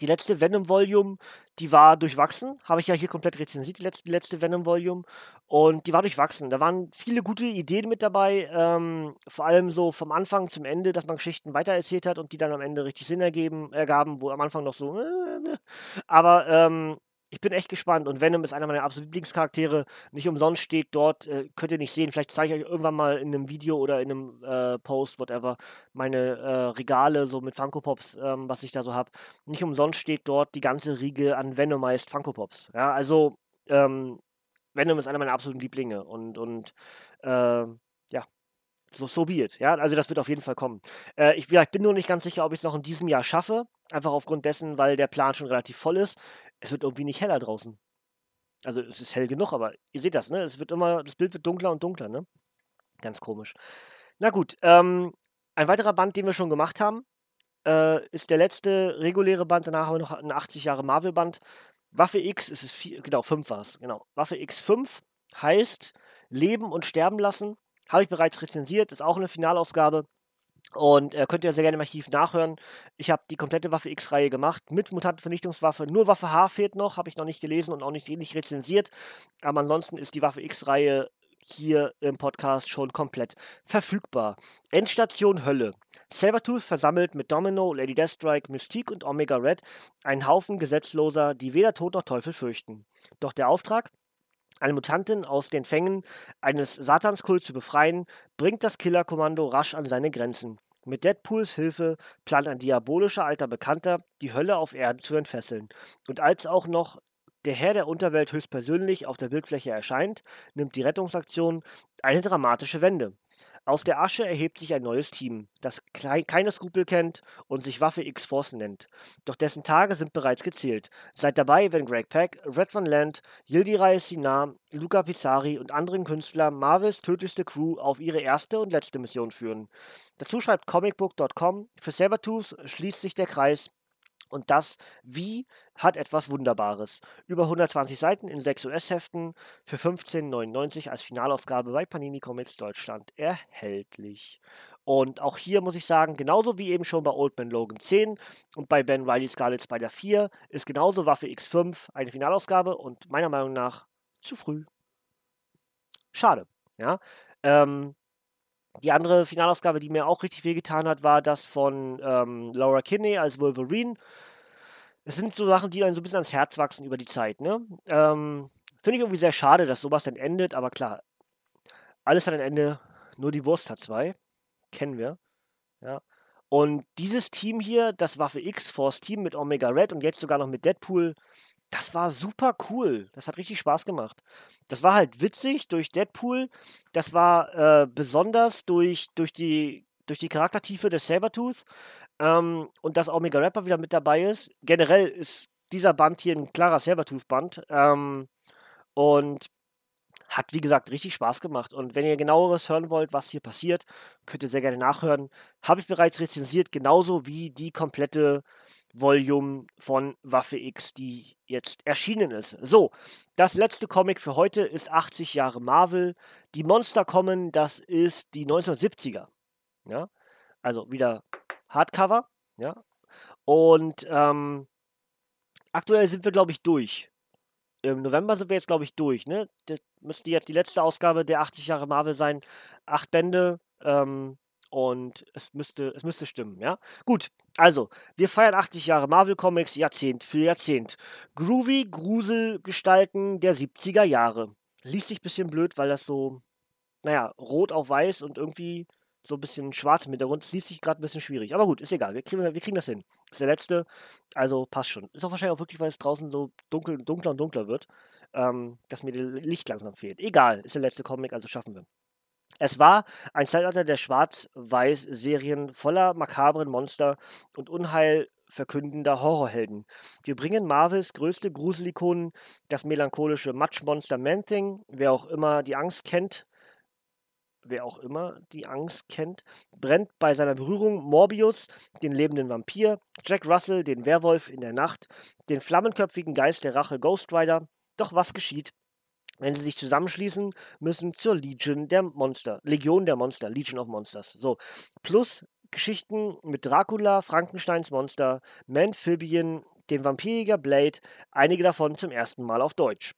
die letzte Venom-Volume, die war durchwachsen. Habe ich ja hier komplett rezensiert, die letzte, letzte Venom-Volume. Und die war durchwachsen. Da waren viele gute Ideen mit dabei. Ähm, vor allem so vom Anfang zum Ende, dass man Geschichten weitererzählt hat und die dann am Ende richtig Sinn ergeben, ergaben, wo am Anfang noch so. Äh, äh, aber ähm, ich bin echt gespannt und Venom ist einer meiner absoluten Lieblingscharaktere. Nicht umsonst steht dort, äh, könnt ihr nicht sehen, vielleicht zeige ich euch irgendwann mal in einem Video oder in einem äh, Post, whatever, meine äh, Regale so mit Funko Pops, ähm, was ich da so habe. Nicht umsonst steht dort die ganze Riege an Venomized Funko Pops. Ja, also ähm, Venom ist einer meiner absoluten Lieblinge und, und äh, ja, so, so be it. Ja, also das wird auf jeden Fall kommen. Äh, ich, ja, ich bin nur nicht ganz sicher, ob ich es noch in diesem Jahr schaffe. Einfach aufgrund dessen, weil der Plan schon relativ voll ist es wird irgendwie nicht heller draußen. Also es ist hell genug, aber ihr seht das, ne? Es wird immer, das Bild wird dunkler und dunkler, ne? Ganz komisch. Na gut, ähm, ein weiterer Band, den wir schon gemacht haben, äh, ist der letzte reguläre Band. Danach haben wir noch ein 80 Jahre Marvel-Band. Waffe X, ist es vier, genau, 5 war es, genau. Waffe X5 heißt Leben und Sterben lassen. Habe ich bereits rezensiert, ist auch eine Finalausgabe. Und äh, könnt ihr sehr gerne im Archiv nachhören. Ich habe die komplette Waffe X-Reihe gemacht mit Mutantenvernichtungswaffe. Nur Waffe H fehlt noch, habe ich noch nicht gelesen und auch nicht, nicht rezensiert. Aber ansonsten ist die Waffe X-Reihe hier im Podcast schon komplett verfügbar. Endstation Hölle. Sabertooth versammelt mit Domino, Lady Deathstrike, Mystique und Omega Red einen Haufen Gesetzloser, die weder Tod noch Teufel fürchten. Doch der Auftrag? Eine Mutantin aus den Fängen eines Satanskults zu befreien, bringt das Killerkommando rasch an seine Grenzen. Mit Deadpools Hilfe plant ein diabolischer alter Bekannter, die Hölle auf Erden zu entfesseln. Und als auch noch der Herr der Unterwelt höchstpersönlich auf der Bildfläche erscheint, nimmt die Rettungsaktion eine dramatische Wende. Aus der Asche erhebt sich ein neues Team, das keine Skrupel kennt und sich Waffe X-Force nennt. Doch dessen Tage sind bereits gezählt. Seid dabei, wenn Greg Peck, Red Van Land, Yildiray Sinar, Luca Pizzari und anderen Künstler Marvels tödlichste Crew auf ihre erste und letzte Mission führen. Dazu schreibt comicbook.com, für Sabertooth schließt sich der Kreis und das Wie hat etwas Wunderbares. Über 120 Seiten in 6 US-Heften für 15,99 als Finalausgabe bei Panini Comics Deutschland erhältlich. Und auch hier muss ich sagen, genauso wie eben schon bei Old Man Logan 10 und bei Ben Riley Scarlet Spider 4, ist genauso Waffe X5 eine Finalausgabe und meiner Meinung nach zu früh. Schade. Ja. Ähm, die andere Finalausgabe, die mir auch richtig wehgetan hat, war das von ähm, Laura Kinney als Wolverine. Es sind so Sachen, die einem so ein bisschen ans Herz wachsen über die Zeit. Ne? Ähm, Finde ich irgendwie sehr schade, dass sowas dann endet, aber klar, alles hat ein Ende, nur die Wurst hat zwei. Kennen wir. Ja. Und dieses Team hier, das Waffe X-Force Team mit Omega Red und jetzt sogar noch mit Deadpool, das war super cool. Das hat richtig Spaß gemacht. Das war halt witzig durch Deadpool. Das war äh, besonders durch, durch, die, durch die Charaktertiefe des Sabertooth. Ähm, und dass Omega Rapper wieder mit dabei ist. Generell ist dieser Band hier ein klarer Sabertooth-Band. Ähm, und hat, wie gesagt, richtig Spaß gemacht. Und wenn ihr genaueres hören wollt, was hier passiert, könnt ihr sehr gerne nachhören. Habe ich bereits rezensiert, genauso wie die komplette Volume von Waffe X, die jetzt erschienen ist. So, das letzte Comic für heute ist 80 Jahre Marvel. Die Monster kommen, das ist die 1970er. Ja, also wieder Hardcover. Ja, und ähm, aktuell sind wir, glaube ich, durch. Im November sind wir jetzt, glaube ich, durch. Ne? Das müsste jetzt die letzte Ausgabe der 80 Jahre Marvel sein. Acht Bände. Ähm, und es müsste, es müsste stimmen, ja. Gut, also, wir feiern 80 Jahre Marvel Comics, Jahrzehnt für Jahrzehnt. Groovy Gruselgestalten der 70er Jahre. Liest sich ein bisschen blöd, weil das so, naja, rot auf weiß und irgendwie so ein bisschen schwarz im Hintergrund. Das liest sich gerade ein bisschen schwierig. Aber gut, ist egal. Wir kriegen, wir kriegen das hin. Ist der letzte. Also passt schon. Ist auch wahrscheinlich auch wirklich, weil es draußen so dunkel, dunkler und dunkler wird, ähm, dass mir das Licht langsam fehlt. Egal, ist der letzte Comic, also schaffen wir. Es war ein Zeitalter der Schwarz-Weiß-Serien voller makabren Monster und unheilverkündender Horrorhelden. Wir bringen Marvels größte Gruselikonen, das melancholische Matschmonster Man-Thing, wer auch immer die Angst kennt, wer auch immer die Angst kennt, brennt bei seiner Berührung Morbius, den lebenden Vampir, Jack Russell, den Werwolf in der Nacht, den flammenköpfigen Geist der Rache Ghost Rider. Doch was geschieht? Wenn sie sich zusammenschließen müssen zur Legion der Monster, Legion der Monster, Legion of Monsters. So, plus Geschichten mit Dracula, Frankensteins Monster, Manphibien, dem Vampirjäger Blade, einige davon zum ersten Mal auf Deutsch.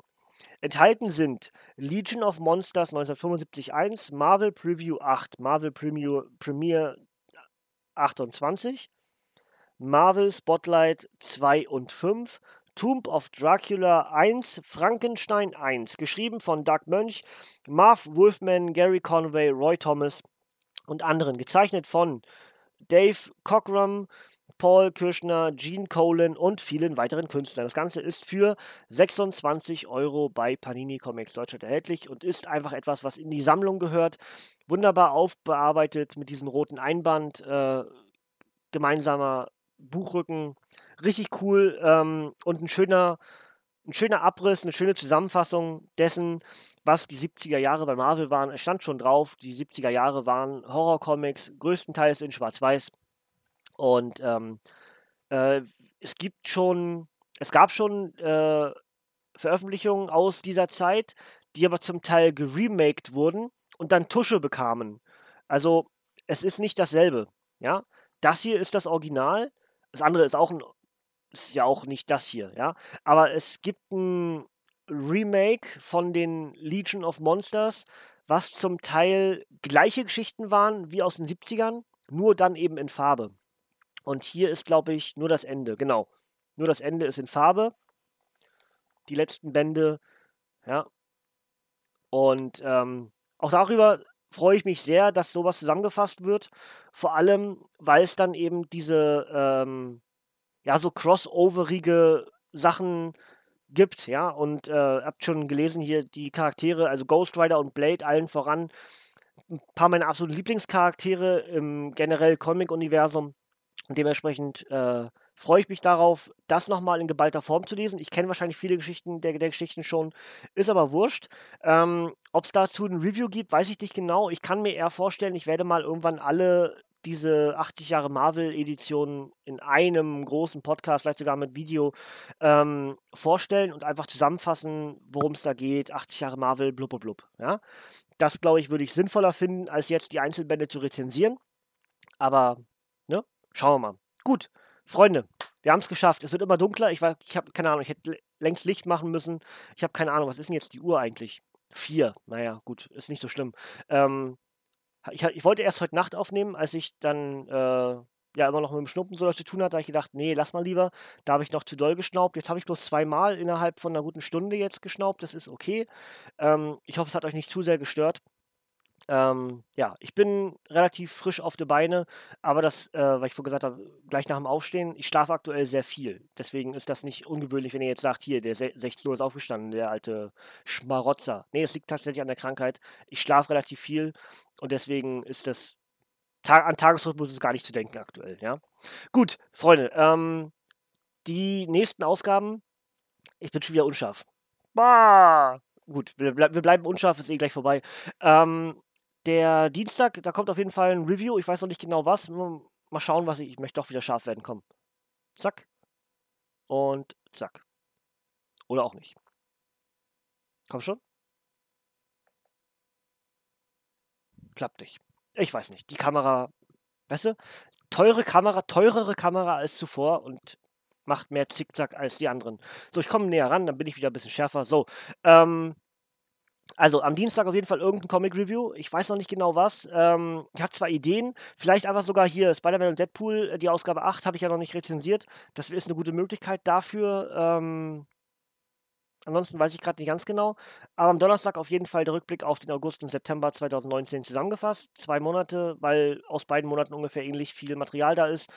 Enthalten sind Legion of Monsters 1975 1, Marvel Preview 8, Marvel Preview, Premiere 28, Marvel Spotlight 2 und 5, Tomb of Dracula 1, Frankenstein 1, geschrieben von Doug Mönch, Marv Wolfman, Gary Conway, Roy Thomas und anderen, gezeichnet von Dave Cockrum, Paul Kirschner, Gene Colan und vielen weiteren Künstlern. Das Ganze ist für 26 Euro bei Panini Comics Deutschland erhältlich und ist einfach etwas, was in die Sammlung gehört. Wunderbar aufbearbeitet mit diesem roten Einband, äh, gemeinsamer Buchrücken. Richtig cool ähm, und ein schöner, ein schöner Abriss, eine schöne Zusammenfassung dessen, was die 70er Jahre bei Marvel waren. Es stand schon drauf, die 70er Jahre waren Horrorcomics, größtenteils in Schwarz-Weiß und ähm, äh, es gibt schon, es gab schon äh, Veröffentlichungen aus dieser Zeit, die aber zum Teil geremaked wurden und dann Tusche bekamen. Also es ist nicht dasselbe. Ja, das hier ist das Original. Das andere ist auch ein, ist ja auch nicht das hier. Ja, aber es gibt ein Remake von den Legion of Monsters, was zum Teil gleiche Geschichten waren wie aus den 70ern, nur dann eben in Farbe. Und hier ist, glaube ich, nur das Ende. Genau. Nur das Ende ist in Farbe. Die letzten Bände. Ja. Und ähm, auch darüber freue ich mich sehr, dass sowas zusammengefasst wird. Vor allem, weil es dann eben diese, ähm, ja, so crossoverige Sachen gibt, ja. Und äh, habt schon gelesen hier die Charaktere, also Ghost Rider und Blade allen voran. Ein paar meiner absoluten Lieblingscharaktere im generell Comic-Universum. Und dementsprechend äh, freue ich mich darauf, das nochmal in geballter Form zu lesen. Ich kenne wahrscheinlich viele Geschichten der, der, Geschichten schon, ist aber wurscht. Ähm, Ob es dazu ein Review gibt, weiß ich nicht genau. Ich kann mir eher vorstellen, ich werde mal irgendwann alle diese 80 Jahre Marvel-Edition in einem großen Podcast, vielleicht sogar mit Video, ähm, vorstellen und einfach zusammenfassen, worum es da geht. 80 Jahre Marvel, blub, blub, blub. Ja? Das, glaube ich, würde ich sinnvoller finden, als jetzt die Einzelbände zu rezensieren. Aber? Schauen wir mal. Gut, Freunde, wir haben es geschafft. Es wird immer dunkler. Ich, ich habe keine Ahnung, ich hätte längst Licht machen müssen. Ich habe keine Ahnung, was ist denn jetzt die Uhr eigentlich? Vier. Naja, gut, ist nicht so schlimm. Ähm, ich, ich, wollte erst heute Nacht aufnehmen, als ich dann äh, ja immer noch mit dem Schnuppen so was zu tun hatte, da habe ich gedacht, nee, lass mal lieber. Da habe ich noch zu doll geschnaubt. Jetzt habe ich bloß zweimal innerhalb von einer guten Stunde jetzt geschnaubt. Das ist okay. Ähm, ich hoffe, es hat euch nicht zu sehr gestört. Ähm, ja, ich bin relativ frisch auf die Beine, aber das, äh, weil ich vorhin gesagt habe, gleich nach dem Aufstehen, ich schlafe aktuell sehr viel. Deswegen ist das nicht ungewöhnlich, wenn ihr jetzt sagt, hier, der 16 Uhr ist aufgestanden, der alte Schmarotzer. Nee, es liegt tatsächlich an der Krankheit. Ich schlafe relativ viel und deswegen ist das Ta an Tagesrhythmus ist gar nicht zu denken aktuell, ja. Gut, Freunde, ähm, die nächsten Ausgaben, ich bin schon wieder unscharf. Bah! Gut, wir, ble wir bleiben unscharf, ist eh gleich vorbei. Ähm, der Dienstag, da kommt auf jeden Fall ein Review. Ich weiß noch nicht genau was. Mal schauen, was ich. Ich möchte doch wieder scharf werden. Komm. Zack. Und zack. Oder auch nicht. Komm schon. Klappt nicht. Ich weiß nicht. Die Kamera, weißt du, teure Kamera, teurere Kamera als zuvor und macht mehr Zickzack als die anderen. So, ich komme näher ran, dann bin ich wieder ein bisschen schärfer. So, ähm, also am Dienstag auf jeden Fall irgendein Comic-Review. Ich weiß noch nicht genau was. Ähm, ich habe zwar Ideen, vielleicht einfach sogar hier Spider-Man und Deadpool, äh, die Ausgabe 8 habe ich ja noch nicht rezensiert. Das ist eine gute Möglichkeit dafür. Ähm, Ansonsten weiß ich gerade nicht ganz genau. Aber am Donnerstag auf jeden Fall der Rückblick auf den August und September 2019 zusammengefasst. Zwei Monate, weil aus beiden Monaten ungefähr ähnlich viel Material da ist.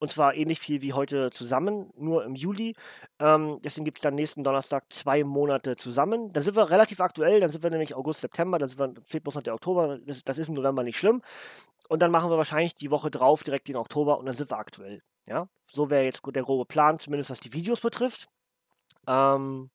Und zwar ähnlich viel wie heute zusammen, nur im Juli. Ähm, deswegen gibt es dann nächsten Donnerstag zwei Monate zusammen. Dann sind wir relativ aktuell, dann sind wir nämlich August, September, dann sind wir, fehlt bloß noch der Oktober, das, das ist im November nicht schlimm. Und dann machen wir wahrscheinlich die Woche drauf direkt den Oktober und dann sind wir aktuell. Ja, so wäre jetzt der grobe Plan, zumindest was die Videos betrifft. Ähm,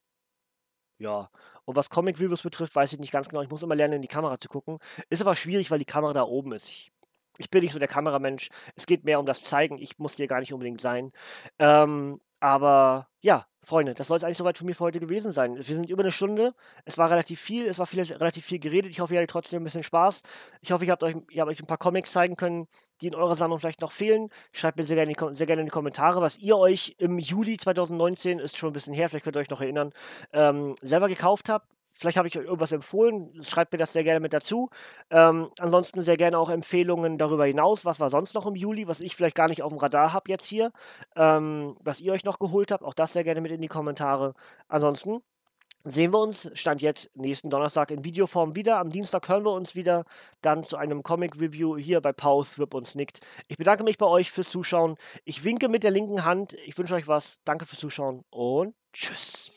ja, und was Comic-Reviews betrifft, weiß ich nicht ganz genau. Ich muss immer lernen, in die Kamera zu gucken. Ist aber schwierig, weil die Kamera da oben ist. Ich ich bin nicht so der Kameramensch. Es geht mehr um das Zeigen. Ich muss dir gar nicht unbedingt sein. Ähm, aber ja, Freunde, das soll es eigentlich soweit für mich für heute gewesen sein. Wir sind über eine Stunde. Es war relativ viel, es war viel, relativ viel geredet. Ich hoffe, ihr hattet trotzdem ein bisschen Spaß. Ich hoffe, ihr habt euch, ihr habt euch ein paar Comics zeigen können, die in eurer Sammlung vielleicht noch fehlen. Schreibt mir sehr gerne, sehr gerne in die Kommentare, was ihr euch im Juli 2019, ist schon ein bisschen her, vielleicht könnt ihr euch noch erinnern, ähm, selber gekauft habt. Vielleicht habe ich euch irgendwas empfohlen. Schreibt mir das sehr gerne mit dazu. Ähm, ansonsten sehr gerne auch Empfehlungen darüber hinaus. Was war sonst noch im Juli, was ich vielleicht gar nicht auf dem Radar habe jetzt hier. Ähm, was ihr euch noch geholt habt. Auch das sehr gerne mit in die Kommentare. Ansonsten sehen wir uns, Stand jetzt, nächsten Donnerstag in Videoform wieder. Am Dienstag hören wir uns wieder dann zu einem Comic-Review hier bei Pause, Whip und Snickt. Ich bedanke mich bei euch fürs Zuschauen. Ich winke mit der linken Hand. Ich wünsche euch was. Danke fürs Zuschauen und tschüss.